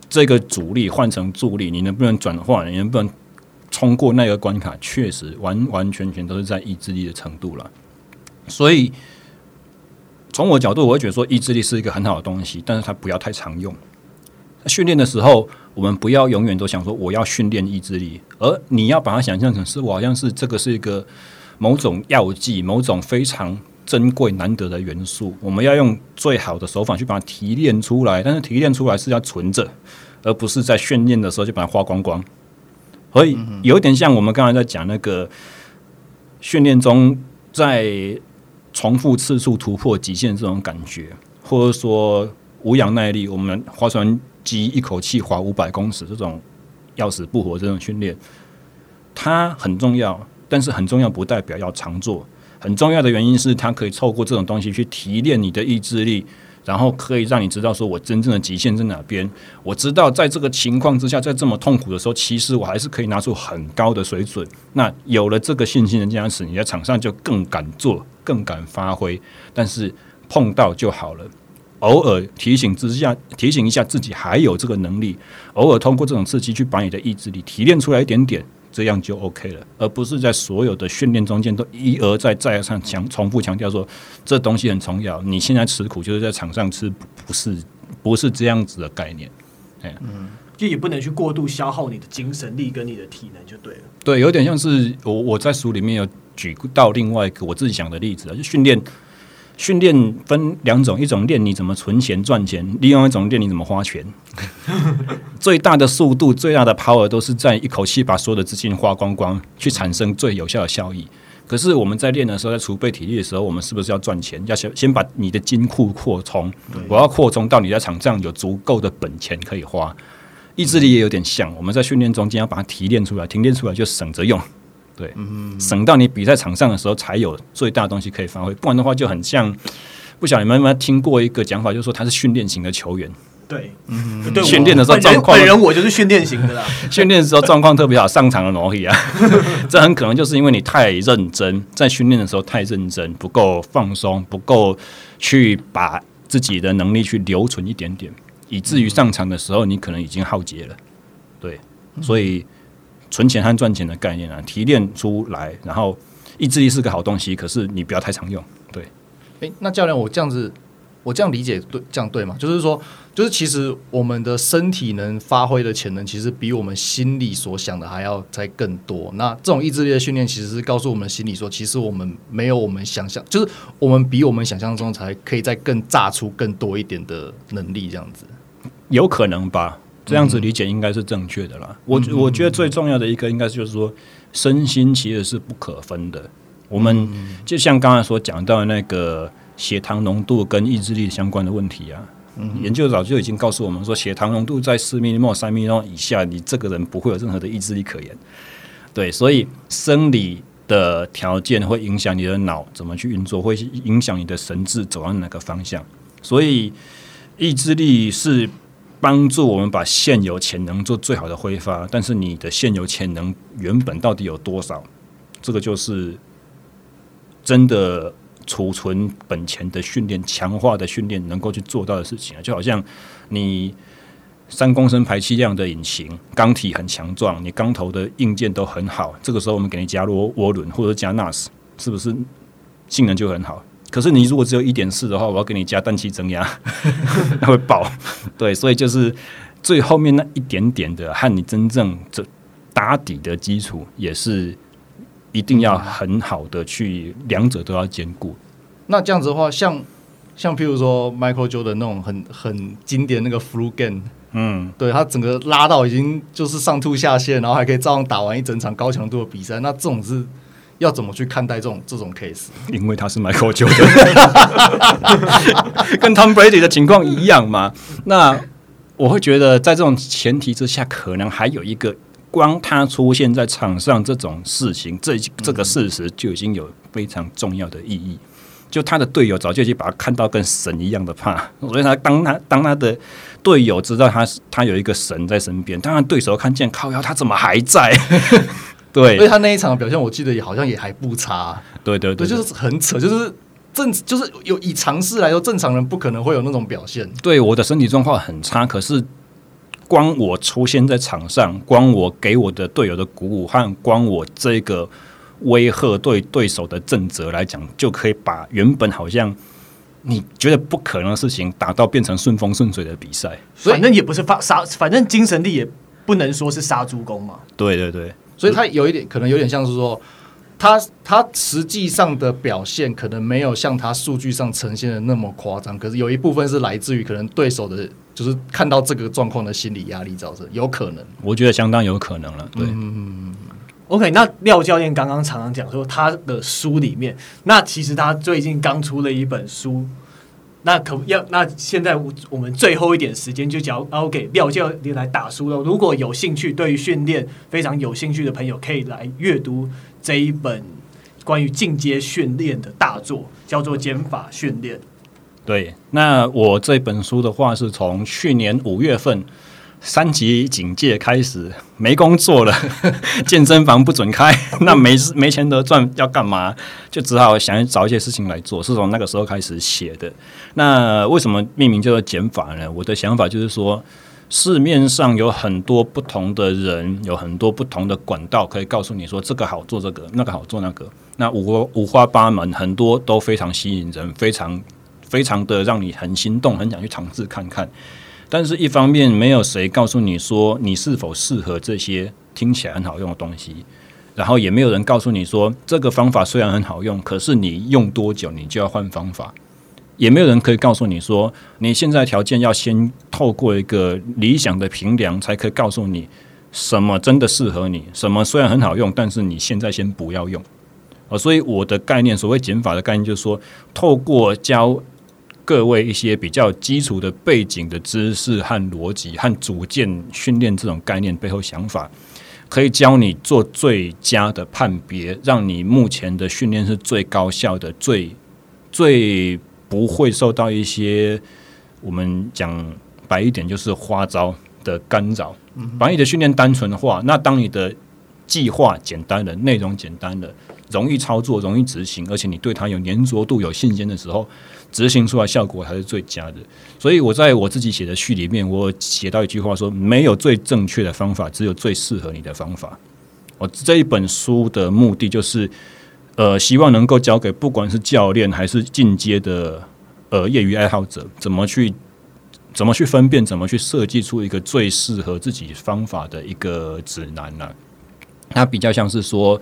这个阻力换成助力，你能不能转换？你能不能冲过那个关卡？确实，完完全全都是在意志力的程度了。所以，从我角度，我会觉得说，意志力是一个很好的东西，但是它不要太常用。训练的时候，我们不要永远都想说我要训练意志力，而你要把它想象成是我好像是这个是一个某种药剂，某种非常。珍贵难得的元素，我们要用最好的手法去把它提炼出来。但是提炼出来是要存着，而不是在训练的时候就把它花光光。所以有点像我们刚才在讲那个训练中，在重复次数突破极限这种感觉，或者说无氧耐力，我们划船机一口气划五百公尺这种要死不活这种训练，它很重要，但是很重要不代表要常做。很重要的原因是，它可以透过这种东西去提炼你的意志力，然后可以让你知道说，我真正的极限在哪边。我知道在这个情况之下，在这么痛苦的时候，其实我还是可以拿出很高的水准。那有了这个信心的加持，你在场上就更敢做，更敢发挥。但是碰到就好了，偶尔提醒之下，提醒一下自己还有这个能力，偶尔通过这种刺激去把你的意志力提炼出来一点点。这样就 OK 了，而不是在所有的训练中间都一而再再而三强重复强调说，这东西很重要。你现在吃苦就是在场上吃，不是不是这样子的概念。嗯，就也不能去过度消耗你的精神力跟你的体能就对了。对，有点像是我我在书里面有举到另外一个我自己想的例子啊，就训练。训练分两种，一种练你怎么存钱赚钱，另外一种练你怎么花钱。最大的速度、最大的 power 都是在一口气把所有的资金花光光，去产生最有效的效益。可是我们在练的时候，在储备体力的时候，我们是不是要赚钱？要先先把你的金库扩充，我要扩充到你在场上有足够的本钱可以花。意志力也有点像，我们在训练中间要把它提炼出来，提炼出来就省着用。对，省到你比赛场上的时候才有最大的东西可以发挥，不然的话就很像。不晓得你们有没有听过一个讲法，就是说他是训练型的球员。对，嗯，训练的时候状况，本人我就是训练型的啦。训练的时候状况特别好，上场的挪威啊，这很可能就是因为你太认真，在训练的时候太认真，不够放松，不够去把自己的能力去留存一点点，以至于上场的时候你可能已经耗竭了。对，所以。存钱和赚钱的概念啊，提炼出来，然后意志力是个好东西，可是你不要太常用。对，诶，那教练，我这样子，我这样理解对，这样对吗？就是说，就是其实我们的身体能发挥的潜能，其实比我们心里所想的还要再更多。那这种意志力的训练，其实是告诉我们心里说，其实我们没有我们想象，就是我们比我们想象中才可以再更炸出更多一点的能力，这样子，有可能吧。这样子理解应该是正确的啦。我我觉得最重要的一个应该就是说，身心其实是不可分的。我们就像刚才所讲到的那个血糖浓度跟意志力相关的问题啊，嗯研究早就已经告诉我们说，血糖浓度在四 mmol 三 mmol 以下，你这个人不会有任何的意志力可言。对，所以生理的条件会影响你的脑怎么去运作，会影响你的神智走到哪个方向。所以意志力是。帮助我们把现有潜能做最好的挥发，但是你的现有潜能原本到底有多少？这个就是真的储存本钱的训练、强化的训练能够去做到的事情啊！就好像你三公升排气量的引擎，缸体很强壮，你缸头的硬件都很好，这个时候我们给你加入涡轮或者加 NAS，是不是性能就很好？可是你如果只有一点四的话，我要给你加氮气增压，那会爆。对，所以就是最后面那一点点的和你真正这打底的基础，也是一定要很好的去两者都要兼顾。那这样子的话，像像譬如说 Michael Jordan 那种很很经典那个 Flu Game，嗯，对他整个拉到已经就是上吐下泻，然后还可以照样打完一整场高强度的比赛，那这种是要怎么去看待这种这种 case？因为他是 Michael Jordan，跟 Tom Brady 的情况一样嘛。那我会觉得，在这种前提之下，可能还有一个，光他出现在场上这种事情，这这个事实就已经有非常重要的意义。就他的队友早就已经把他看到跟神一样的怕，所以他当他当他的队友知道他他有一个神在身边，当然对手看见靠腰他怎么还在？对，所以他那一场的表现，我记得也好像也还不差。对对对，对，就是很扯，就是正就是有以常识来说，正常人不可能会有那种表现。对，我的身体状况很差，可是光我出现在场上，光我给我的队友的鼓舞和光我这个。威吓对对手的正则来讲，就可以把原本好像你觉得不可能的事情，打到变成顺风顺水的比赛。反正也不是发杀，反正精神力也不能说是杀猪工嘛。对对对，所以他有一点可能有点像是说，他他实际上的表现可能没有像他数据上呈现的那么夸张，可是有一部分是来自于可能对手的，就是看到这个状况的心理压力造成，有可能。我觉得相当有可能了。对。嗯 OK，那廖教练刚刚常常讲说他的书里面，那其实他最近刚出了一本书，那可要那现在我我们最后一点时间就交给廖教练来打书了。如果有兴趣，对于训练非常有兴趣的朋友，可以来阅读这一本关于进阶训练的大作，叫做《减法训练》。对，那我这本书的话是从去年五月份。三级警戒开始，没工作了，健身房不准开，那没没钱得赚，要干嘛？就只好想找一些事情来做，是从那个时候开始写的。那为什么命名叫做减法呢？我的想法就是说，市面上有很多不同的人，有很多不同的管道可以告诉你说这个好做这个，那个好做那个，那五五花八门，很多都非常吸引人，非常非常的让你很心动，很想去尝试看看。但是，一方面没有谁告诉你说你是否适合这些听起来很好用的东西，然后也没有人告诉你说这个方法虽然很好用，可是你用多久你就要换方法，也没有人可以告诉你说你现在条件要先透过一个理想的评量，才可以告诉你什么真的适合你，什么虽然很好用，但是你现在先不要用。啊，所以我的概念，所谓减法的概念，就是说透过教。各位一些比较基础的背景的知识和逻辑和组件训练这种概念背后想法，可以教你做最佳的判别，让你目前的训练是最高效的、最最不会受到一些我们讲白一点就是花招的干扰。把你的训练单纯化，那当你的计划简单了，内容简单了，容易操作、容易执行，而且你对它有粘着度、有信心的时候。执行出来效果才是最佳的，所以我在我自己写的序里面，我写到一句话说：没有最正确的方法，只有最适合你的方法。我这一本书的目的就是，呃，希望能够教给不管是教练还是进阶的呃业余爱好者，怎么去怎么去分辨，怎么去设计出一个最适合自己方法的一个指南呢、它比较像是说，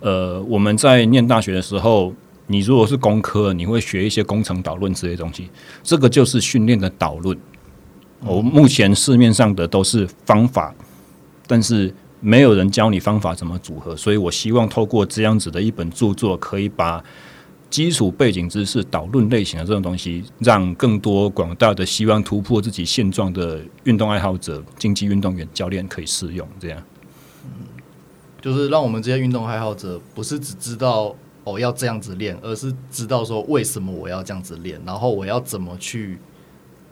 呃，我们在念大学的时候。你如果是工科，你会学一些工程导论之类的东西，这个就是训练的导论。我目前市面上的都是方法，但是没有人教你方法怎么组合，所以我希望透过这样子的一本著作，可以把基础背景知识、导论类型的这种东西，让更多广大的希望突破自己现状的运动爱好者、竞技运动员、教练可以适用。这样，就是让我们这些运动爱好者不是只知道。我要这样子练，而是知道说为什么我要这样子练，然后我要怎么去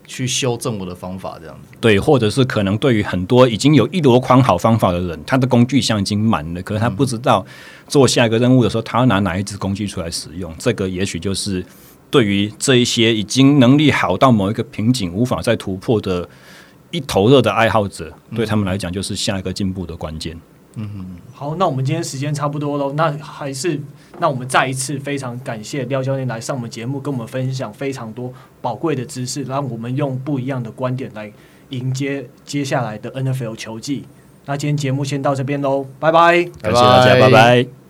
去修正我的方法，这样子。对，或者是可能对于很多已经有一箩筐好方法的人，他的工具箱已经满了，可是他不知道做下一个任务的时候，他要拿哪一支工具出来使用。这个也许就是对于这一些已经能力好到某一个瓶颈无法再突破的一头热的爱好者，对他们来讲就是下一个进步的关键。嗯，好，那我们今天时间差不多了。那还是，那我们再一次非常感谢廖教练来上我们节目，跟我们分享非常多宝贵的知识，让我们用不一样的观点来迎接接下来的 NFL 球季。那今天节目先到这边喽，拜拜，感谢大家，拜拜。拜拜。